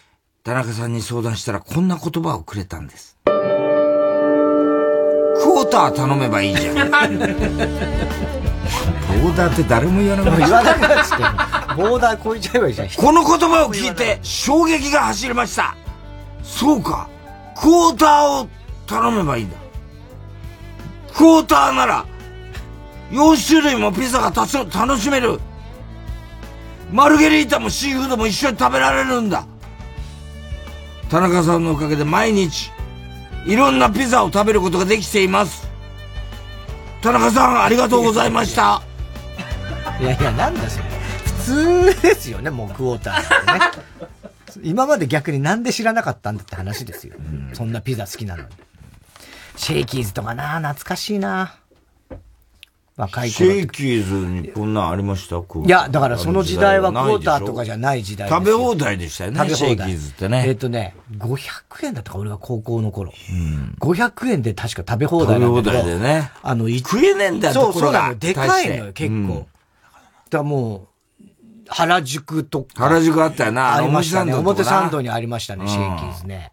田中さんに相談したらこんな言葉をくれたんです。クォーター頼めばいいじゃん。ボーダーって誰も言わなくなっ言わなくなっちゃってボーダー超えちゃえばいいじゃん。この言葉を聞いて衝撃が走りました。そうか。クォーターを頼めばいいんだ。クォーターなら4種類もピザが楽しめるマルゲリータもシーフードも一緒に食べられるんだ。田中さんのおかげで毎日いろんなピザを食べることができています。田中さんありがとうございました。いやいやなんだそれ。普通ですよねもうクォーターね。今まで逆になんで知らなかったんだって話ですよ、うん、そんなピザ好きなのに。シェイキーズとかな懐かしいな若い頃。シェイキーズにこんなんありました？いや、だからその時代はクォーターとかじゃない時代食べ放題でしたよね、食べシェイキーズってね。えっ、ー、とね、500円だったか、俺が高校の頃。うん、500円で確か食べ放題なんだけど。食べ放題でね。あの、食えねえんだよ、そう、そうなの。でかいのよ、結構。うん、だもう、原宿とか。原宿あったよな、ありましたね。表参道にありましたね、シェイキーズね。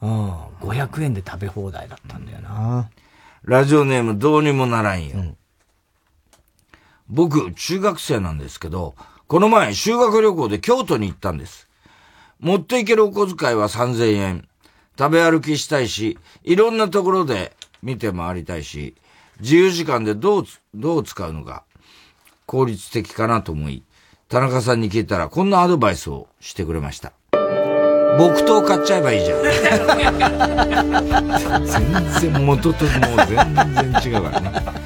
うん。500円で食べ放題だったんだよな。ラジオネームどうにもならんよ。うん僕、中学生なんですけど、この前修学旅行で京都に行ったんです。持っていけるお小遣いは3000円。食べ歩きしたいし、いろんなところで見て回りたいし、自由時間でどう、どう使うのが効率的かなと思い、田中さんに聞いたらこんなアドバイスをしてくれました。木刀買っちゃえばいいじゃん。全然元ともう全然違うからね。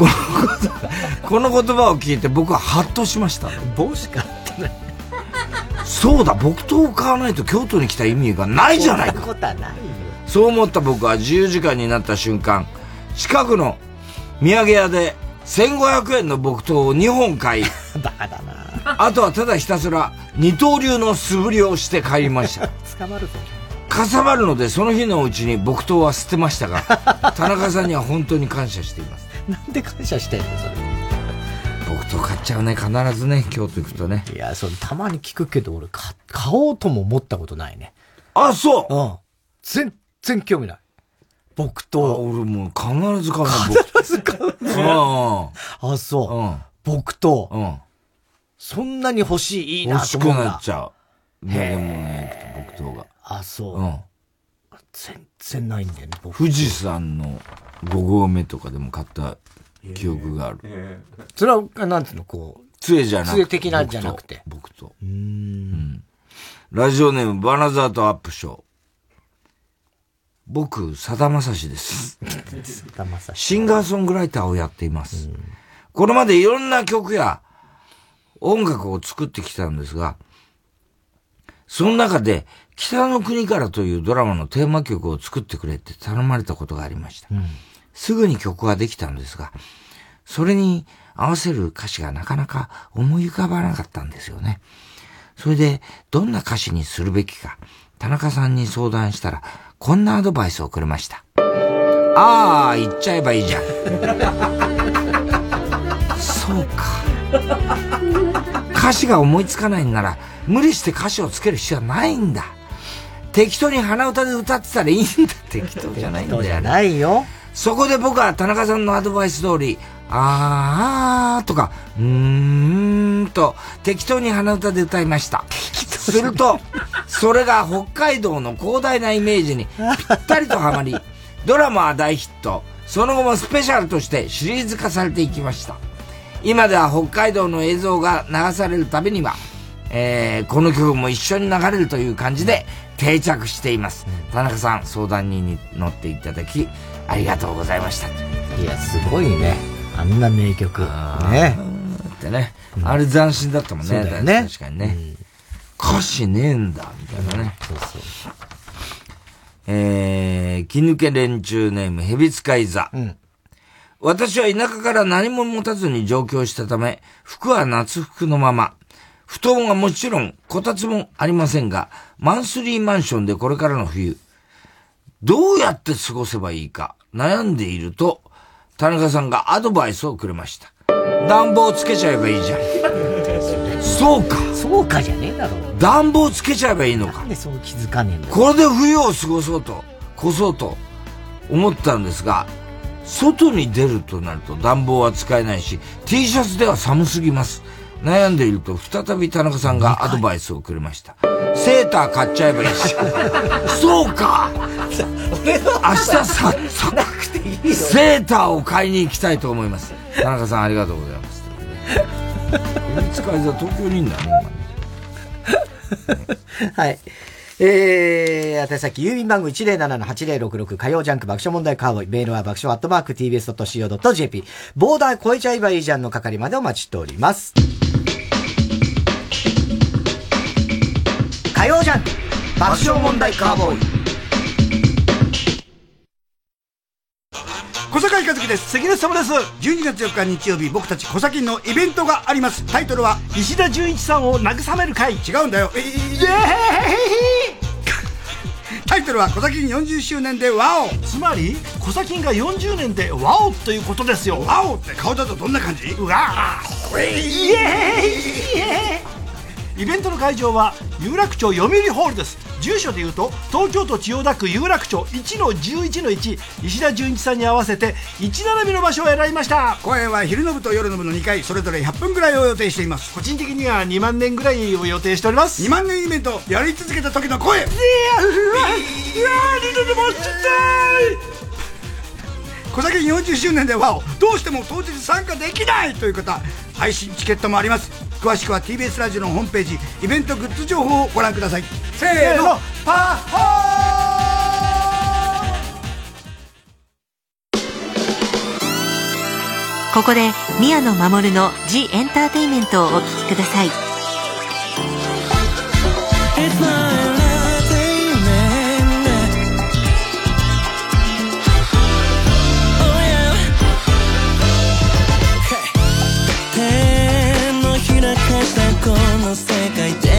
このこの言葉を聞いて僕はハッとしました。帽子買ってないそうだ、木刀を買わないと京都に来た意味がないじゃないか。そう思った僕は自由時間になった瞬間、近くの土産屋で1500円の木刀を2本買い、バカだな。あとはただひたすら二刀流の素振りをして帰りました。捕まるぞ。かさばるのでその日のうちに木刀は捨てましたが、田中さんには本当に感謝しています。なんで感謝してんのそれ。僕と買っちゃうね、必ずね、京都行くとね。いや、その、たまに聞くけど、俺、買、買おうとも思ったことないね。あ、そううん。全然興味ない。僕と。俺もう必ず買うな、必ず買うね。うん。あ、そう。うん。僕と。うん。そんなに欲しい、いいなと思う欲しくなっちゃう。ね、でもね、僕とが。あ、そう。うん。全然ないんだよね、僕。富士山の5合目とかでも買った記憶がある。えー、それは、なんていうの、こう。杖じゃなくて。杖的なんじゃなくて。僕と。うん,、ラジオネーム、バナザートアップショー。僕、さだまさしです。シンガーソングライターをやっています。これまでいろんな曲や音楽を作ってきたんですが、その中で、北の国からというドラマのテーマ曲を作ってくれって頼まれたことがありました。うん、すぐに曲ができたんですが、それに合わせる歌詞がなかなか思い浮かばなかったんですよね。それで、どんな歌詞にするべきか、田中さんに相談したら、こんなアドバイスをくれました。ああ、言っちゃえばいいじゃん。そうか。歌詞が思いつかないんなら、無理して歌詞をつける必要はないんだ。適当に鼻歌で歌ってたらいいんだ。適当じゃないんだよ。じゃないよ。そこで僕は田中さんのアドバイス通り、あーとか、うーんと適当に鼻歌で歌いました。すると、それが北海道の広大なイメージにぴったりとはまり、ドラマは大ヒット。その後もスペシャルとしてシリーズ化されていきました。今では北海道の映像が流されるたびには、えー、この曲も一緒に流れるという感じで定着しています。田中さん、相談に乗っていただき、ありがとうございました。いや、すごいね。あんな名曲。ね。ってね。あれ斬新だったもんね。だね。確かにね。歌詞ねえんだ、みたいなね。そうそう。えー、気抜け連中ネーム、蛇使い座。うん。私は田舎から何も持たずに上京したため、服は夏服のまま。布団はもちろん、こたつもありませんが、マンスリーマンションでこれからの冬、どうやって過ごせばいいか悩んでいると、田中さんがアドバイスをくれました。暖房つけちゃえばいいじゃん。そうか。そうかじゃねえだろ。暖房つけちゃえばいいのか。なんでそう気づかねえんだこれで冬を過ごそうと、越そうと思ったんですが、外に出るとなると暖房は使えないし、T シャツでは寒すぎます。悩んでいると、再び田中さんがアドバイスをくれました。セーター買っちゃえばいいし。そうか明日さ、さ、セーターを買いに行きたいと思います。田中さんありがとうございます。海津海座東京にいんだね、はい。えー、宛先、郵便番号107-8066火曜ジャンク爆笑問題カーボイ。メールは爆笑アットマーク tbs.co.jp。ボーダー超えちゃえばいいじゃんの係までお待ちしております。火曜ジャンク爆笑問題カーボーイ。小坂井和樹です。関根様です。12月4日日曜日僕たち小崎のイベントがあります。タイトルは石田純一さんを慰める会。違うんだよ。えー、タイトルは小崎40周年でワオ。つまり小崎が40年でワオということですよ。ワオって顔だとどんな感じ？うわー。イエーイ。イベントの会場は有楽町読売ホールです。住所でいうと東京都千代田区有楽町1の11の1石田純一さんに合わせて1並びの場所を選びました。公演は昼の部と夜の部の2回それぞれ100分ぐらいを予定しています。個人的には2万年ぐらいを予定しております。2万年イベントやり続けた時の声。いやうわ二度でもちたい。小崎40周年ではどうしても当日参加できないという方配信チケットもあります詳しくは TBS ラジオのホームページイベントグッズ情報をご覧ください。せーのパッホー!ここで宮野真守の「ジ・エンターテイメント」をお聴きください世界で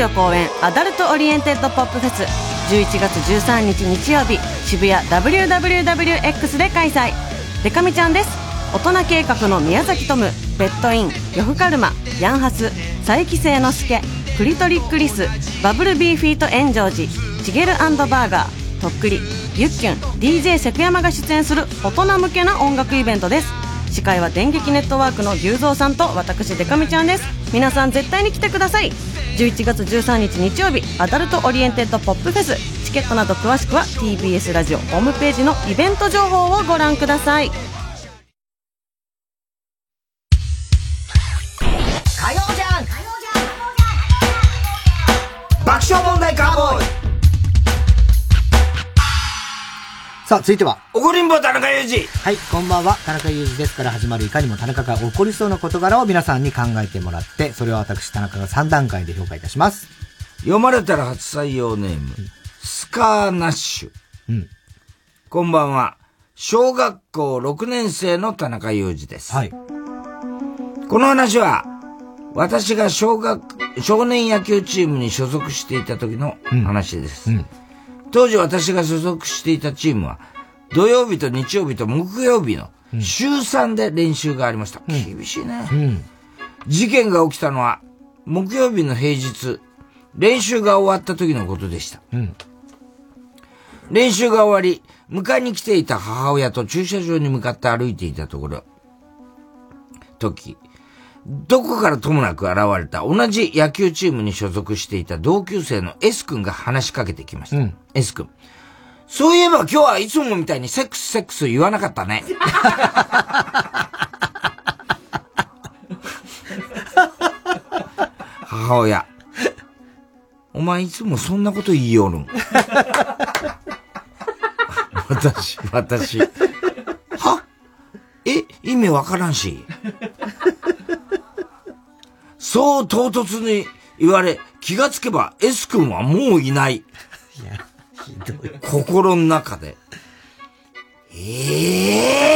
ジオ公演アダルトオリエンテッドポップフェス11月13日日曜日渋谷 WWWX で開催。デカミちゃんです。大人計画の宮崎トムベッドイン呂布カルマヤンハス佐伯清之助クリトリックリスバブルビーフィート炎上寺チゲルバーガーとっくりゆっきゅん DJ セクヤマが出演する大人向けな音楽イベントです。司会は電撃ネットワークの牛蔵さんと私デカミちゃんです。皆さん絶対に来てください。11月13日日曜日アダルトオリエンテッドポップフェス。チケットなど詳しくは TBS ラジオホームページのイベント情報をご覧ください。さあ、続いては。怒りんぼ田中裕二。はい、こんばんは。田中裕二ですから始まるいかにも田中が怒りそうな事柄を皆さんに考えてもらって、それを私田中が3段階で評価いたします。読まれたら初採用ネーム、うん、スカーナッシュ。うん。こんばんは。小学校6年生の田中裕二です。はい。この話は、私が小学、少年野球チームに所属していた時の話です。うん、うん当時私が所属していたチームは、土曜日と日曜日と木曜日の週3で練習がありました。うん、厳しいね、うん、事件が起きたのは、木曜日の平日、練習が終わった時のことでした。うん、練習が終わり、迎えに来ていた母親と駐車場に向かって歩いていたところ、時、どこからともなく現れた同じ野球チームに所属していた同級生の S 君が話しかけてきました。うん、S 君。そういえば今日はいつもみたいにセックスセックス言わなかったね。母親。お前いつもそんなこと言いよるん。私、私。は？え？意味わからんし。そう唐突に言われ、気がつけば S 君はもういない。いや。心の中で。ええ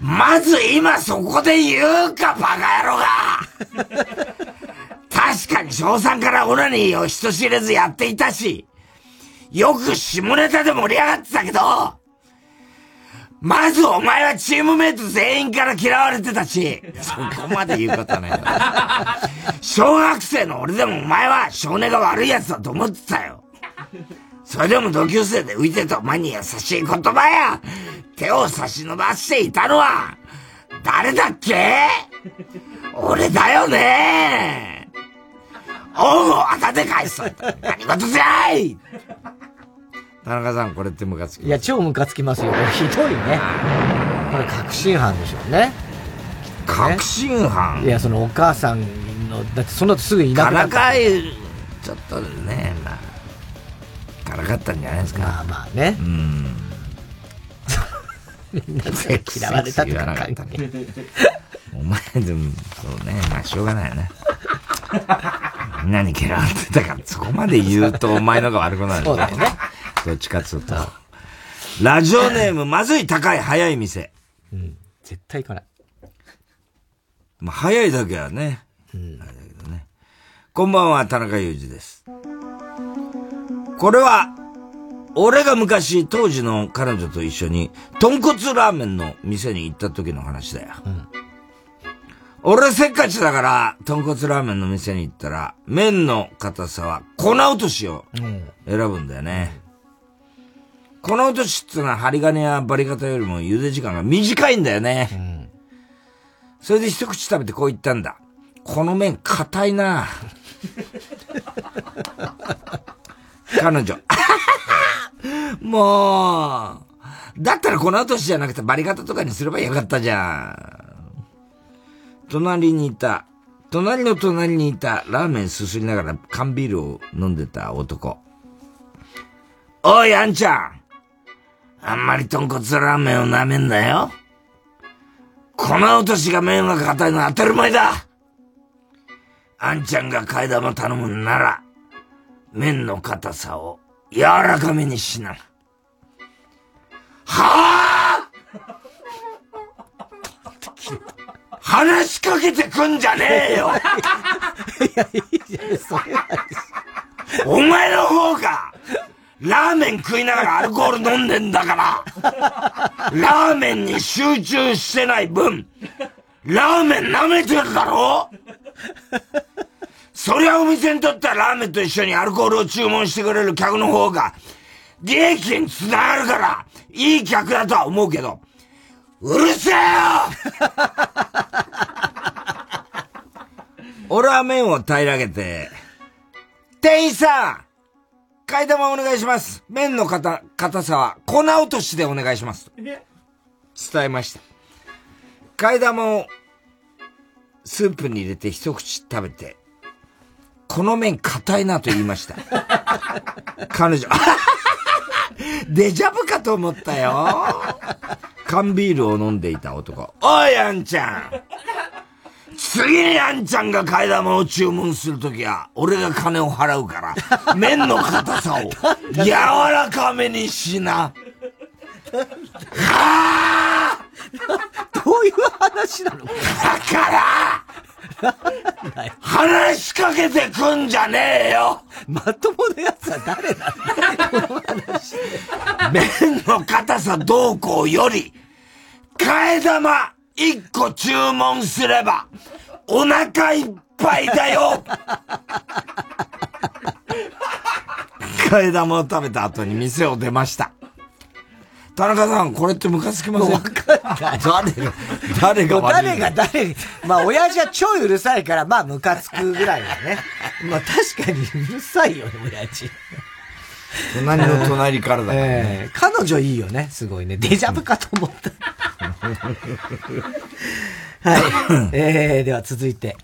ー、まず今そこで言うか、バカ野郎が。確かに賞賛からオナニーを人知れずやっていたし、よく下ネタで盛り上がってたけど、まずお前はチームメイト全員から嫌われてたし、そこまで言うことない。小学生の俺でもお前は少年が悪い奴だと思ってたよ。それでも同級生で浮いてたお前に優しい言葉や、手を差し伸ばしていたのは、誰だっけ？俺だよね。恩をあたで返す何事じゃい！田中さん、これってムカつきいや、超ムカつきますよ。ひどいね。これ確信犯でしょうね。確信犯、いや、そのお母さんの、だってその後すぐいなくなった。からかい、ちょっとね、まあ、からかったんじゃないですか。まあまあね。うん。みんなで嫌われたとか関係。お前でも、そうね、まあしょうがないよね。みんなに嫌われてたから、そこまで言うとお前のが悪くなる。そうだよね。どっちかっつうと。ラジオネーム、まずい高い早い店。うん。絶対行かない。まあ、早いだけはね。うん。あれだけどね。こんばんは、田中裕二です。これは、俺が昔、当時の彼女と一緒に、豚骨ラーメンの店に行った時の話だよ。うん。俺せっかちだから、豚骨ラーメンの店に行ったら、麺の硬さは粉落としを選ぶんだよね。粉落としってのは針金やバリ方よりも茹で時間が短いんだよね。うんそれで一口食べてこう言ったんだ。この麺硬いな 彼女。もう、だったら粉落としじゃなくてバリ方とかにすればよかったじゃん。隣にいた、隣の隣にいたラーメンすすりながら缶ビールを飲んでた男。おい、あんちゃん。あんまり豚骨ラーメンを舐めんなよ。粉落としが麺が硬いのは当たり前だ。あんちゃんが替え玉頼むんなら、麺の硬さを柔らかめにしな。はぁ 話しかけてくんじゃねえよお前の方が、ラーメン食いながらアルコール飲んでんだから、ラーメンに集中してない分、ラーメン舐めてるだろ。そりゃお店にとってはラーメンと一緒にアルコールを注文してくれる客の方が、利益につながるから、いい客だとは思うけど、うるせえよ！俺は麺を平らげて、店員さん！替え玉お願いします麺の硬硬さは粉落としでお願いします。伝えました。替え玉をスープに入れて一口食べて、この麺硬いなと言いました。彼女、デジャブかと思ったよ。缶ビールを飲んでいた男。おい、あんちゃん次にあんちゃんが替え玉を注文するときは、俺が金を払うから、麺の硬さを柔らかめにしな。はぁ！どういう話なの？だから話しかけてくんじゃねえよ。まともなやつは誰なの 麺の硬さどうこうより、替え玉一個注文すれば、お腹いっぱいだよ替え玉を食べた後に店を出ました。田中さん、これってムカつきません？わかんない。誰が、誰が悪い誰が誰？まあ、親父は超うるさいから、まあ、ムカつくぐらいだね。まあ、確かにうるさいよね、親父。隣の隣からだからね。えー彼女いいよね、すごいね。デジャブかと思った。はい。えー、では続いて。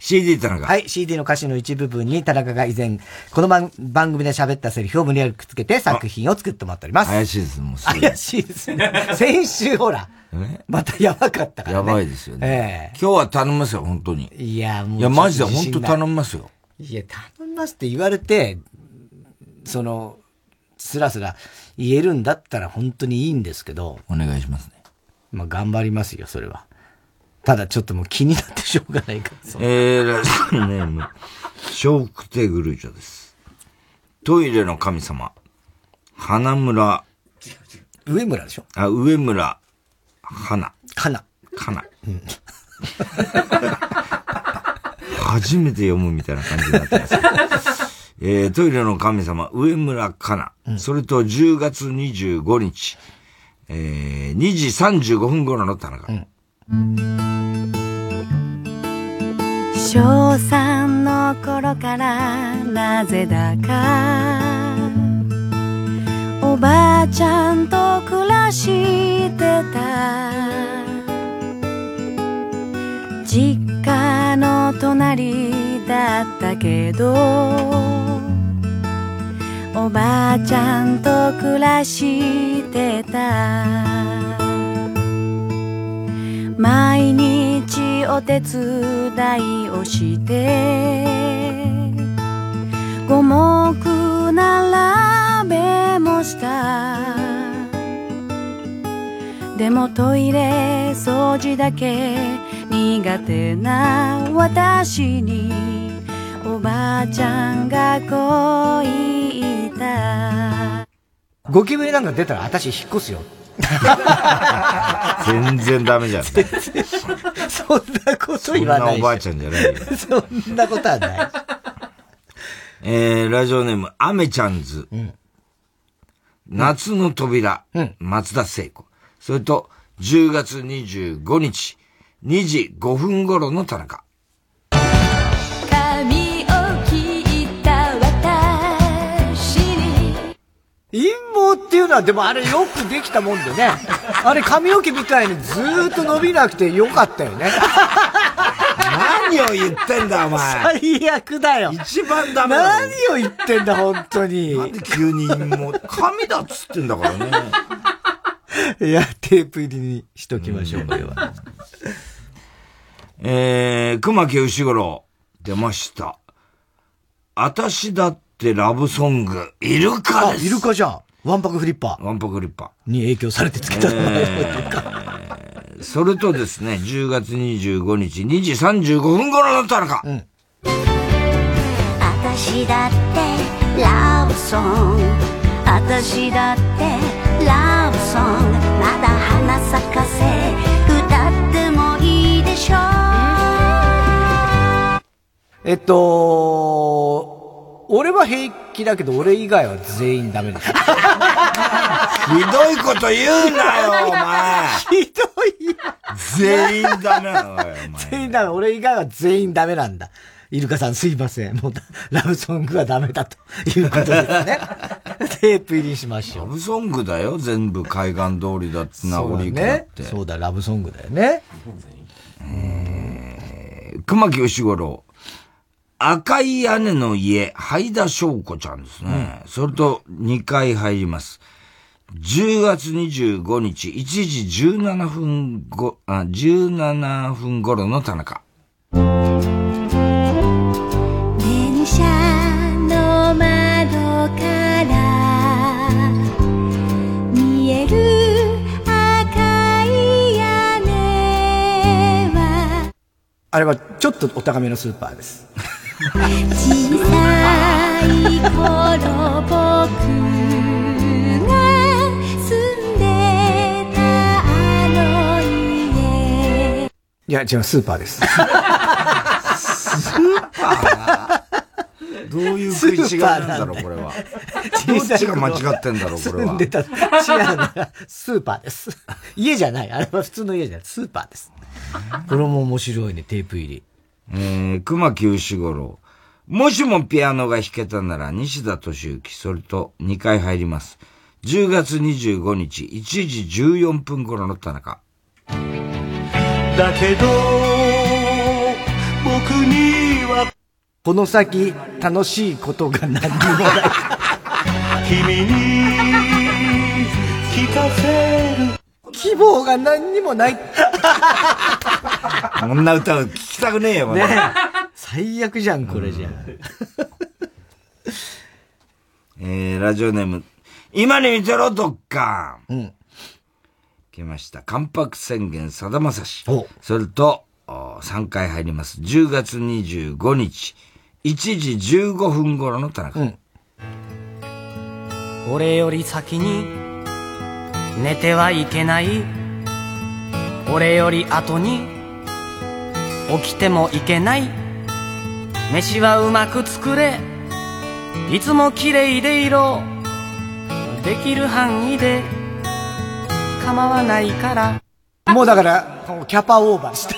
CD 田中。はい、CD の歌詞の一部分に田中が以前、この番番組で喋ったセリフを無理やりくっつけて作品を作ってもらっております。怪しいです、もうす怪しいですね。先週ほら、またやばかったからね。やばいですよね。え今日は頼みますよ、本当に。いや、もう。いや、マジで本当頼みますよ。いや、頼みますって言われて、その、スラスラ言えるんだったら本当にいいんですけど。お願いしますね。まあ、頑張りますよ、それは。ただちょっともう気になってしょうがないから。えー、ラジオネーム、笑福亭グルージョです。トイレの神様、花村、上村でしょ？あ、上村、花。花。花。初めて読むみたいな感じになってます。えー、トイレの神様、上村かな。それと10月25日、えー、2時35分頃の田中。小3の頃からなぜだか。おばあちゃんと暮らしてた。実家の隣だったけどおばあちゃんと暮らしてた。毎日お手伝いをして五目並べもした。でもトイレ掃除だけ苦手な私におばあちゃんがこう言ったゴキブリなんか出たら私引っ越すよ。全然ダメじゃん。そんなこと言わないそんなおばあちゃんじゃないよ。そんなことはない。えー、ラジオネーム、アメちゃんズ。夏の扉、松田聖子。それと、10月25日、2時5分頃の田中。髪を切った私に陰謀っていうのはでもあれよくできたもんでね。あれ髪の毛みたいにずーっと伸びなくてよかったよね。何を言ってんだ、お前。最悪だよ。一番ダメだ何を言ってんだ、本当に。なんで急にもう、神だっつってんだからね。いや、テープ入りにしときましょう、これは。えー、熊木牛五郎、出ました。あたしだってラブソング、イルカです。イルカじゃん。ワンパクフリッパー。ワンパクフリッパー。に影響されてつけた名前のイルカ。ー。それとですね、10月25日2時35分頃の田中。私だってラブソング私だってラブソングまだ花咲かせえっと、俺は平気だけど、俺以外は全員ダメです。ひどいこと言うなよ、お前。ひどい全員ダメなのよ、お前。全員ダメ。俺以外は全員ダメなんだ。イルカさんすいません。もう、ラブソングはダメだということですね。テープ入りしましょう。ラブソングだよ、全部海岸通りだって、名残だって。そうだ、ラブソングだよね。えー、熊木義五郎。赤い屋根の家、灰田翔子ちゃんですね。それと2回入ります。10月25日、1時17分ご、あ、17分頃の田中。電車の窓から見える赤い屋根はあれはちょっとお高めのスーパーです。小さい頃僕が住んでたあの家いや、違う、スーパーです。スーパーどういう食い違いなんだろう、これは。どっちが間違ってんだろう、これは。住んでた。違うんだ。スーパーです。家じゃない。あれは普通の家じゃない。スーパーです。これも面白いね、テープ入り。えー、熊木牛五郎。もしもピアノが弾けたなら西田敏行、それと2回入ります。10月25日、1時14分頃の田中。だけど僕にはこの先楽しいことが何にもない 君に聞かせる希望が何にもない こんな歌を聞きたくねえよ、ね最悪じゃん、これじゃ。えー、ラジオネーム、今に見てろ、どっかうん。来ました。関白宣言、さだまさし。それと、3回入ります。10月25日、1時15分頃の田中。うん。俺より先に寝てはいけない。俺より後に起きてもいけない。飯はうまく作れ。いつも綺麗でいろ。できる範囲で。構わないから。もうだから、キャパオーバーした。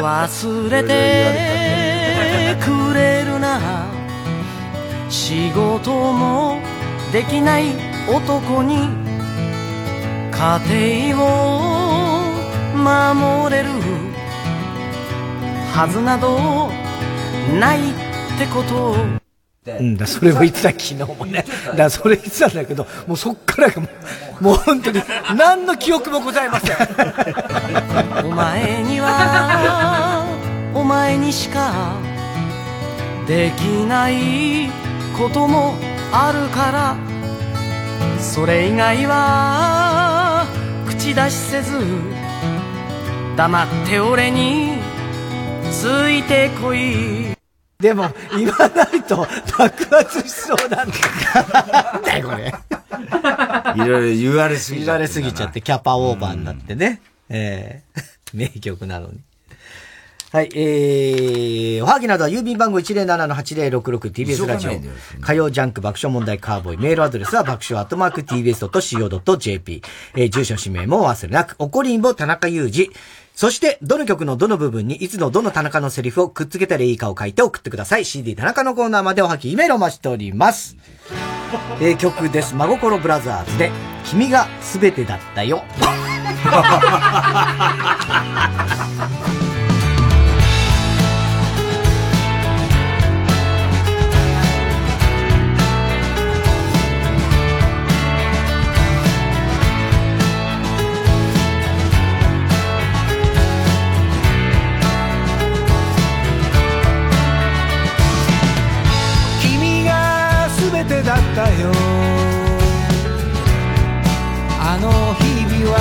忘れてくれるな。仕事もできない男に家庭を守れるはずなどないってことをうんだ、それを言ってた昨日もね。だそれ言ってたんだけど、もうそっからがもう、もう本当に、何の記憶もございません。お前にはお前にしかできないこともあるからそれ以外は口出しせず黙って俺についてこいでも、言わないと爆発しそうなんだ。なんだよ、これ。いろいろ言われすぎ言われすぎちゃって、キャパオーバーになってね。ええ名曲なのに。はい、えー、おはぎなどは郵便番号 107-8066TBS ラジオ。火曜ジャンク爆笑問題カーボーイ。メールアドレスは爆笑アットマーク TBS.CO.JP。えー、住所氏名も忘れなく。おこりんぼ田中裕二。そして、どの曲のどの部分にいつのどの田中のセリフをくっつけたらいいかを書いて送ってください。CD 田中のコーナーまでおはぎ、メールを待ちしております。えー、曲です。真心ブラザーズで、君が全てだったよ。たよ。あの日々は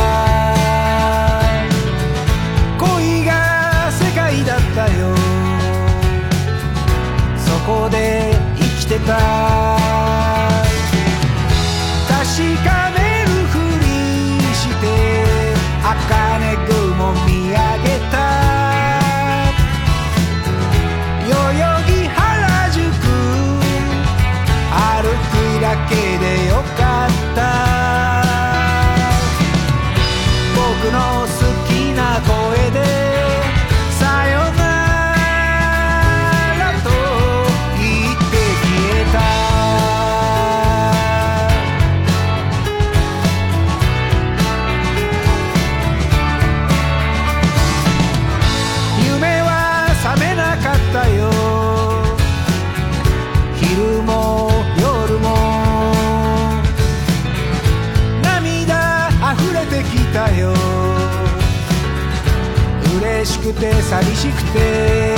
恋が世界だったよ。そこで生きてた。寂しくて。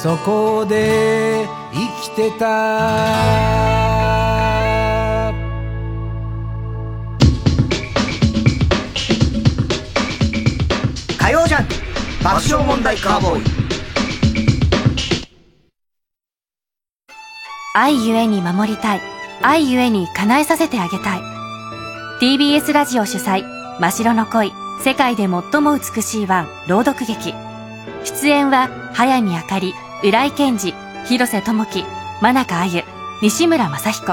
そこで生きてた。火曜ジャンク爆笑問題カーボーイ。愛ゆえに守りたい。愛ゆえに叶えさせてあげたい。TBS ラジオ主催真白の恋。世界で最も美しいワン朗読劇。出演は早見あかり浦井健二広瀬智樹真中あゆ西村雅彦。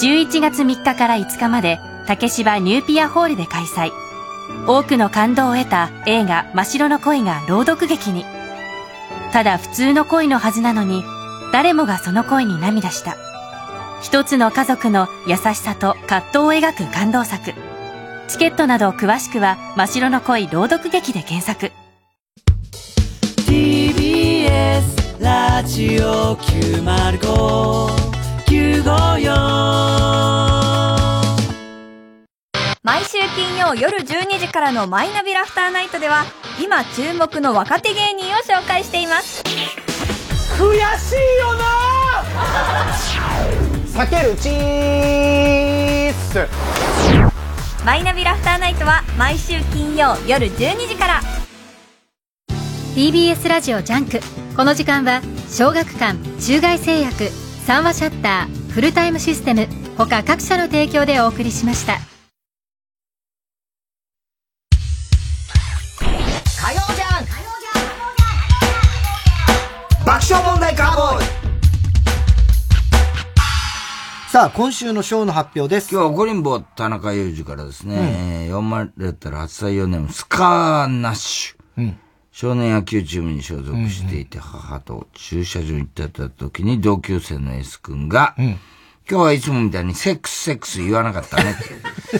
11月3日から5日まで竹芝ニューピアホールで開催。多くの感動を得た映画「真白の恋」が朗読劇に。ただ普通の恋のはずなのに誰もがその恋に涙した。一つの家族の優しさと葛藤を描く感動作。チケットなど詳しくは「真白の恋朗読劇」で検索。ラジオ905954毎週金曜夜12時からのマイナビラフターナイトでは今注目の若手芸人を紹介しています。悔しいよな。さけるチースマイナビラフターナイトは毎週金曜夜12時から。TBS ラジオジャンクこの時間は小学館中外製薬三和シャッターフルタイムシステム他各社の提供でお送りしました。火曜ジャンク爆笑問題カーボーイ。さあ、今週のショーの発表です。今日はゴリンボ田中裕二からですね、読まれたら初採用ネーム、スカーナッシュ。少年野球チームに所属していて、母と駐車場に行ってた時に同級生の S 君が、今日はいつもみたいにセックスセックス言わなかったね。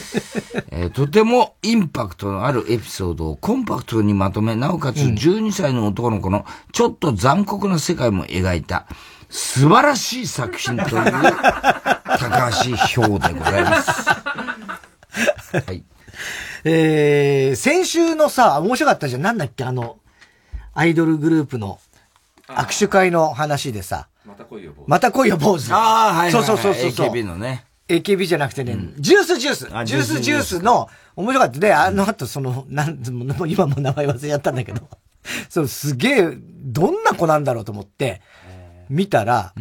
えーとてもインパクトのあるエピソードをコンパクトにまとめ、なおかつ12歳の男の子のちょっと残酷な世界も描いた素晴らしい作品という高橋表でございます。はい。えー、先週のさ、面白かったじゃん。なんだっけ、あの、アイドルグループの握手会の話でさ。また来いよ、坊主。また来いよ、坊主。ああ、はい。そうそうそうそう。AKB のね。AKB じゃなくてね、ジュースジュース。あジュースジュースの、面白かった。で、あの後、その、なん、もう今もう名前忘れちゃったんだけど、そう、すげえ、どんな子なんだろうと思って、見たら、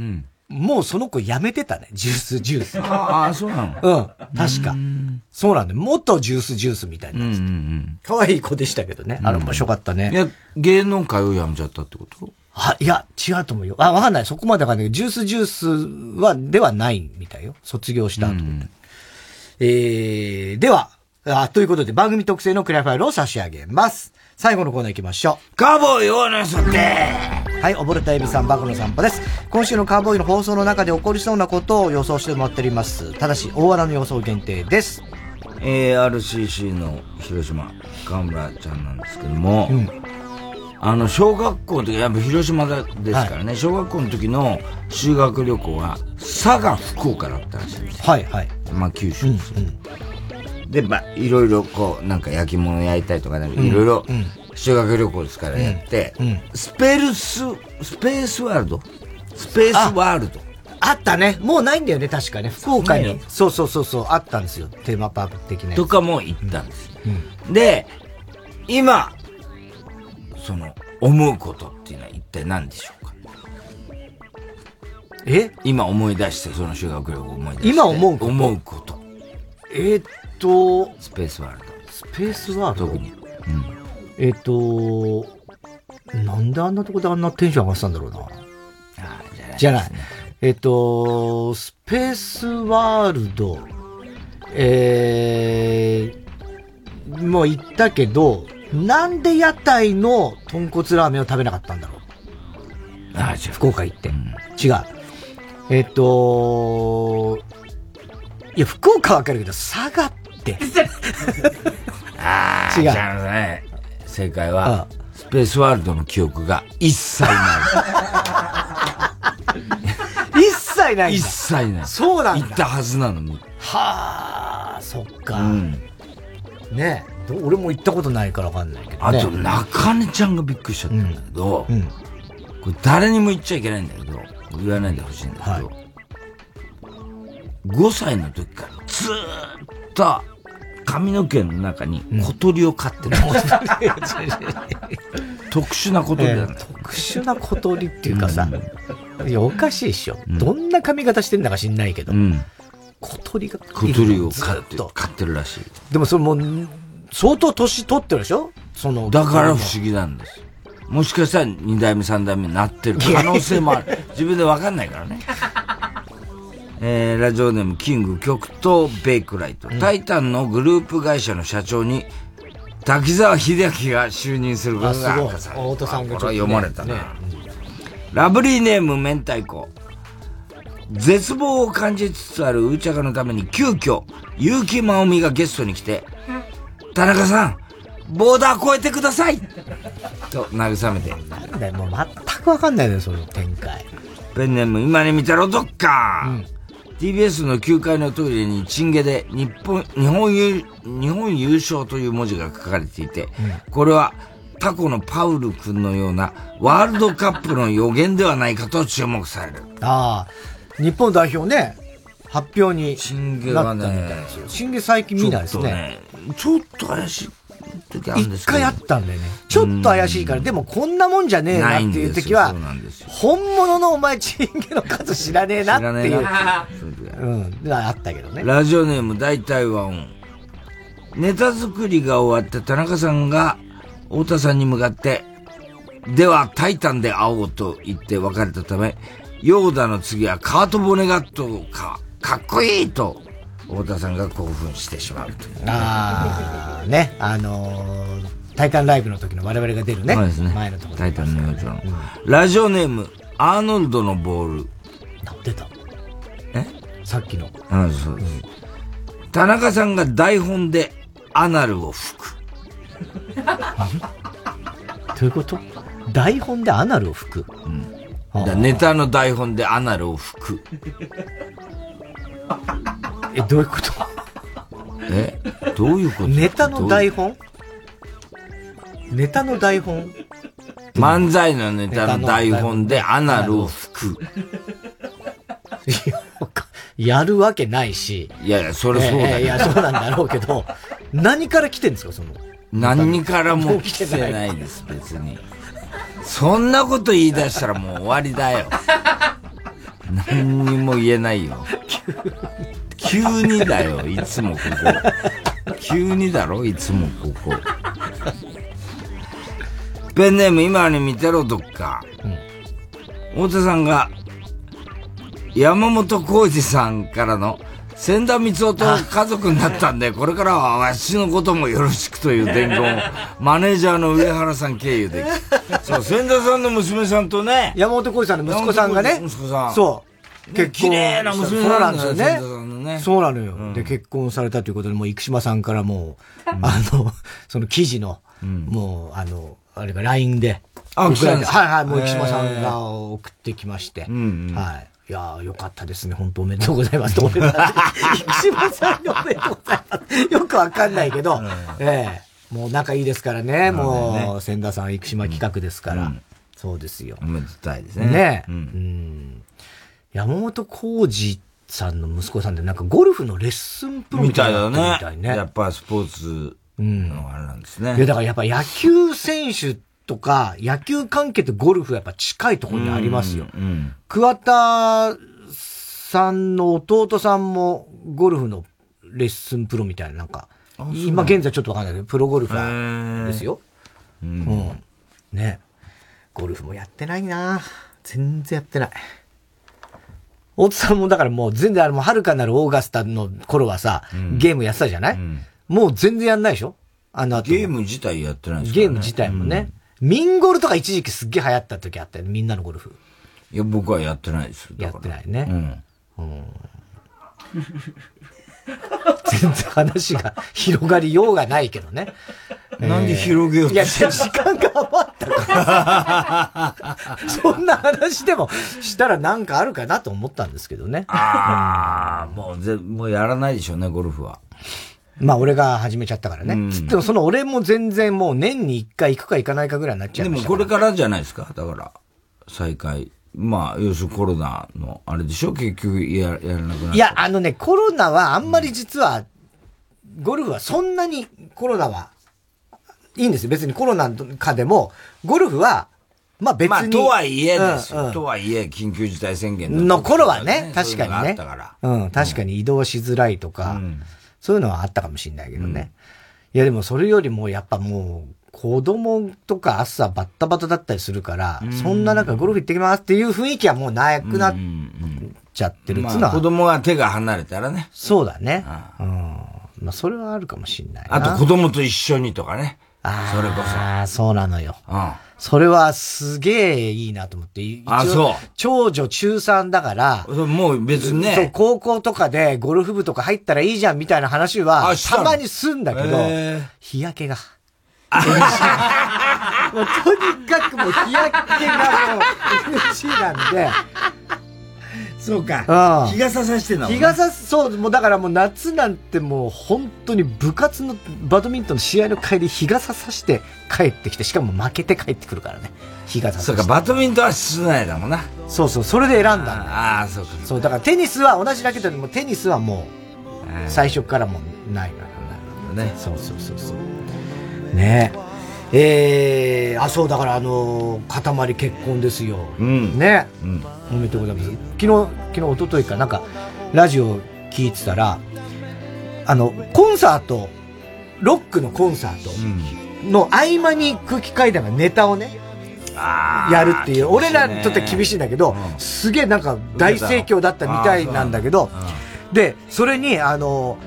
もうその子辞めてたね。ジュースジュース。ああ、そうなの？うん。確か。そうなんだよ。元ジュースジュースみたいなやつ。可愛い子でしたけどね。あれ面白かったね。いや、芸能界を辞めちゃったってこと？あ、いや、違うと思うよ。あ、わかんない。そこまでわかんないけど、ジュースジュースは、ではないみたいよ。卒業した後。えー、では、あ、ということで番組特製のクリアファイルを差し上げます。最後のコーナー行きましょう。カーボーイ大野さんではい、溺れたエビさん、バカの散歩です。今週のカーボーイの放送の中で起こりそうなことを予想してもらっております。ただし、大穴の予想限定です。えー、RCC の広島、河村ちゃんなんですけども、あの、小学校の時、やっぱ広島だですからね、小学校の時の修学旅行は、佐賀、福岡だったらしいんですよ。はい、はい。まあ、九州ですよ、で、まあ、いろいろこう、なんか焼き物焼いたりとか、いろいろうん、修学旅行ですからやって、うんスペルス、スペースワールド？スペースワールド。あったね。もうないんだよね、確かね。福岡に。そうそうそうそう、あったんですよ。テーマパーク的な。とかも行ったんです。で、今、その、思うことっていうのは一体何でしょうか？え？今思い出して、その修学旅行を思い出して。今思うこと？思うこと。えーっと、スペースワールド。スペースワールド？特に。えっと、なんであんなとこであんなテンション上がってたんだろうな。じゃない。えっと、スペースワールド、えー、もう行ったけど、なんで屋台の豚骨ラーメンを食べなかったんだろう。ああ、福岡行って。違う。えっと、いや、福岡はわかるけど、佐賀って。ああ、違う正解は、スペースワールドの記憶が一切ない。一切ない一切ない。そうなんだ行ったはずなのに。はあ、そっか。うん。ね俺も行ったことないからわかんないけど、ね。あと、中根ちゃんがびっくりしちゃったんだけど、これ誰にも言っちゃいけないんだけど、言わないでほしいんだけど、5歳の時からずーっと髪の毛の中に小鳥を飼ってる。特殊な小鳥だね、特殊な小鳥っていうかさ、いや、おかしいでしょ。どんな髪型してんだか知んないけど、小鳥が小鳥を飼って飼ってるらしい。でもそれもう、相当年取ってるでしょ？その。だから不思議なんです。もしかしたら二代目三代目になってる可能性もある。自分でわかんないからね。えー、ラジオネームキング極東ベイクライト、タイタンのグループ会社の社長に滝沢秀明が就任することが明かされ。た。大戸さんがこれは読まれたな。ねラブリーネーム明太子。絶望を感じつつあるウーチャカのために急遽、結城まおみがゲストに来て、田中さん、ボーダー越えてくださいと慰めて。なんだよ、もう全くわかんないのよ、その展開。ペンネーム今に見てろどっか、TBS の9階のトイレにチンゲで日本、日本優、日本優勝という文字が書かれていて、これはタコのパウル君のようなワールドカップの予言ではないかと注目される。ああ、日本代表ね、発表にチンゲはねなったみたいですよ。チンゲ最近見ないですね。ちょっと怪しい時あるんですけど。一回あったんだよね。ちょっと怪しいから、でもこんなもんじゃねえなっていう時は本物のお前チンゲの数知らねえなっていう。知らねえなうん。であったけどね。ラジオネーム大体和音。ネタ作りが終わった田中さんが太田さんに向かって、ではタイタンで会おうと言って別れたため、ヨーダの次はカート・ボネガットか、かっこいいと、太田さんが興奮してしまうという。ああ、ね、あのー、タイタンライブの時の我々が出るね。そうですね。前のところ。タイタンの幼女の。ラジオネーム、アーノルドのボール。出た。え？さっきの。あそうです。田中さんが台本でアナルを吹く。どういうこと？台本でアナルを吹く？だからネタの台本でアナルを吹く。え、どういうこと？えどういうこと？ネタの台本？ネタの台本？漫才のネタの台本でアナルを吹く。やるわけないし。いやいや、それそうだよええいや、そうなんだろうけど、何から来てんですか、その？何からも来てないです、別に。そんなこと言い出したらもう終わりだよ。何にも言えないよ。急にだよ、いつもここ。急にだろ、いつもここ。ペンネーム今に見てろ、どっか。太田さんが、山本浩二さんからの、千田光夫と家族になったんで、これからはわしのこともよろしくという伝言を、マネージャーの上原さん経由で。そう、千田さんの娘さんとね。山本浩二さんの息子さんがね。息子さん。そう。結構。綺麗な娘そうなんですよね。そうなのよ、で、結婚されたということで、もう生島さんからもう、あの、その記事の、もう、あの、あれが LINE で。あはいはい、もう生島さんが送ってきまして。はい。いやーよかったですね。本当おめでとうございます。おめでとうございます。生島さんにおめでとうございます。よくわかんないけど、ええもう仲いいですからね。もう、千田さん、生島企画ですから。そうですよ。おめでたいですね。ねえ。ううんん。山本浩二さんの息子さんで、なんかゴルフのレッスンプロみたいだみね。たいね。やっぱスポーツのあれなんですね。いや、だからやっぱ野球選手とか、野球関係とゴルフはやっぱ近いところにありますよ。うんうん桑田さんの弟さんもゴルフのレッスンプロみたいな、なんか、今現在ちょっとわかんないけど、プロゴルファーですよ。うん。ね。ゴルフもやってないな全然やってない。大津さんもだからもう全然あれも遥かなるオーガスタの頃はさ、うん、ゲームやってたじゃない、うん、もう全然やんないでしょ？あの後。ゲーム自体やってないですか、ね、ゲーム自体もね。うん、ミンゴルとか一時期すっげえ流行った時あったよね、みんなのゴルフ。いや、僕はやってないです。やってないね。うん。うん 全然話が広がりようがないけどね。なんで広げようといや、時間が余ったから。そんな話でもしたらなんかあるかなと思ったんですけどね。ああ、もうぜ、もうやらないでしょうね、ゴルフは。まあ俺が始めちゃったからね。つってもその俺も全然もう年に一回行くか行かないかぐらいになっちゃいましたでもこれからじゃないですか、だから、再開。まあ、要するにコロナの、あれでしょ？結局や、やらなくなった。いや、あのね、コロナはあんまり実は、ゴルフはそんなにコロナは、いいんですよ。別にコロナ禍でも、ゴルフは、まあ別に。まあ、とはいえですよ。うんうん、とはいえ、緊急事態宣言の頃はね、確かにね。うん、確かに移動しづらいとか、うん、そういうのはあったかもしれないけどね。いや、でもそれよりもやっぱもう、子供とか朝バッタバタだったりするから、そんな中ゴルフ行ってきますっていう雰囲気はもうなくなっちゃってるっつうのは。まあ、子供は手が離れたらね。そうだね。うん。まあそれはあるかもしんないあと子供と一緒にとかね。ああ。それこそ。ああ、そうなのよ。うん。それはすげえいいなと思って。あ、そう。長女中3だから、もう別にね。そう、高校とかでゴルフ部とか入ったらいいじゃんみたいな話は、たまにすんだけど、日焼けが。もうとにかくもう日焼けがもう NG なんで。そうか。日傘さしてんの日傘、そう、もうだからもう夏なんてもう本当に部活のバドミントンの試合の帰り日傘さして帰ってきて、しかも負けて帰ってくるからね。日傘そうか、バドミントンは室内だもんな。そうそう、それで選んだんだ。ああ、そうか。そう、だからテニスは同じラケットでもテニスはもう、最初からもうないのよ。なるほどね。そうそうそうそう。ねえ。えー、あ、そう、だからあのー、塊結婚ですよ。うん。ね。うん。おめでとうございます。昨日、昨日、一昨日かなんか、ラジオ聞いてたら、あの、コンサート、ロックのコンサートの合間に空気階段がネタをね、やるっていう、俺らにとって厳しいんだけど、すげえなんか大盛況だったみたいなんだけど、で、それに、あの、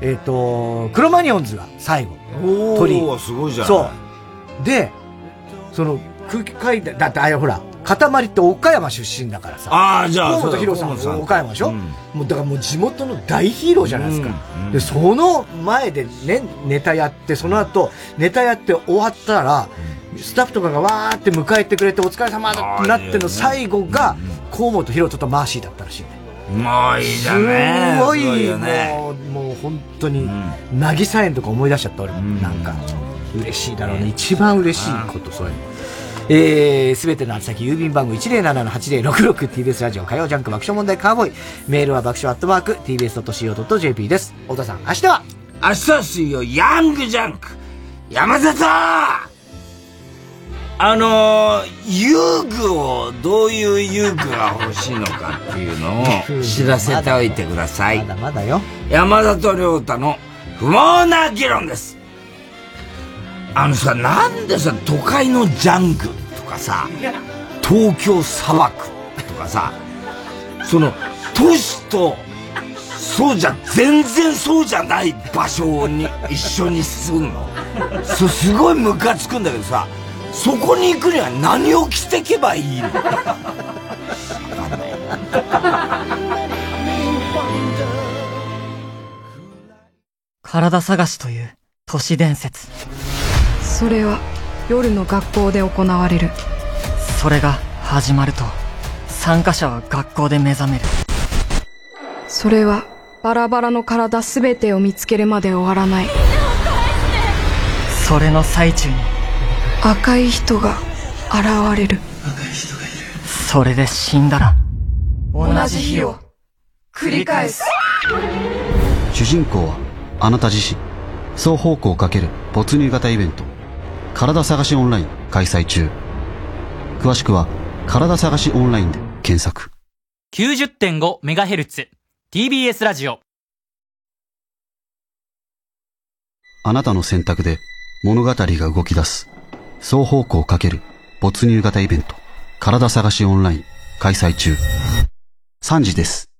えっ、と、クロマニオンズが最後。鳥。すごいじゃん。そう。で、その空気階段、だってあれほら、塊って岡山出身だからさ。ああ、じゃあ、河本博さん岡山でしょ、うん、もうだからもう地元の大ヒーローじゃないですか。うんうん、で、その前でね、ネタやって、その後、ネタやって終わったら、スタッフとかがわーって迎えてくれて、お疲れ様だってなっての最後が、河本博人とマーシーだったらしいね。もういいじゃねすごい、もう、もう本当に、渚園とか思い出しちゃった、俺も。なんか、嬉しいだろうね。一番嬉しいこと、そういうの。えー、すべての宛先、郵便番号 107-8066TBS ラジオ火曜ジャンク爆笑問題カーボーイ。メールは爆笑アットマーク TBS.CO.JP です。太田さん、明日は？明日は水曜、ヤングジャンク山里あのー、遊具を、どういう遊具が欲しいのかっていうのを 知らせておいてください。まだまだよ。山里亮太の不毛な議論です。あのさ、なんでさ、都会のジャングルとかさ、東京砂漠とかさ、その、都市と、そうじゃ、全然そうじゃない場所に一緒に住んの。そすごいムカつくんだけどさ、そこに行くには何を着てけばいいの？体探しという都市伝説。それは夜の学校で行われる。それが始まると参加者は学校で目覚める。それはバラバラの体全てを見つけるまで終わらない。それの最中に赤い人が現れる。赤い人がいるそれで死んだら。同じ日を繰り返す。主人公はあなた自身。双方向をかける没入型イベント。体探しオンライン開催中。詳しくは体探しオンラインで検索。90.5MHz TBS ラジオ。あなたの選択で物語が動き出す。双方向かける没入型イベント。体探しオンライン開催中。3時です。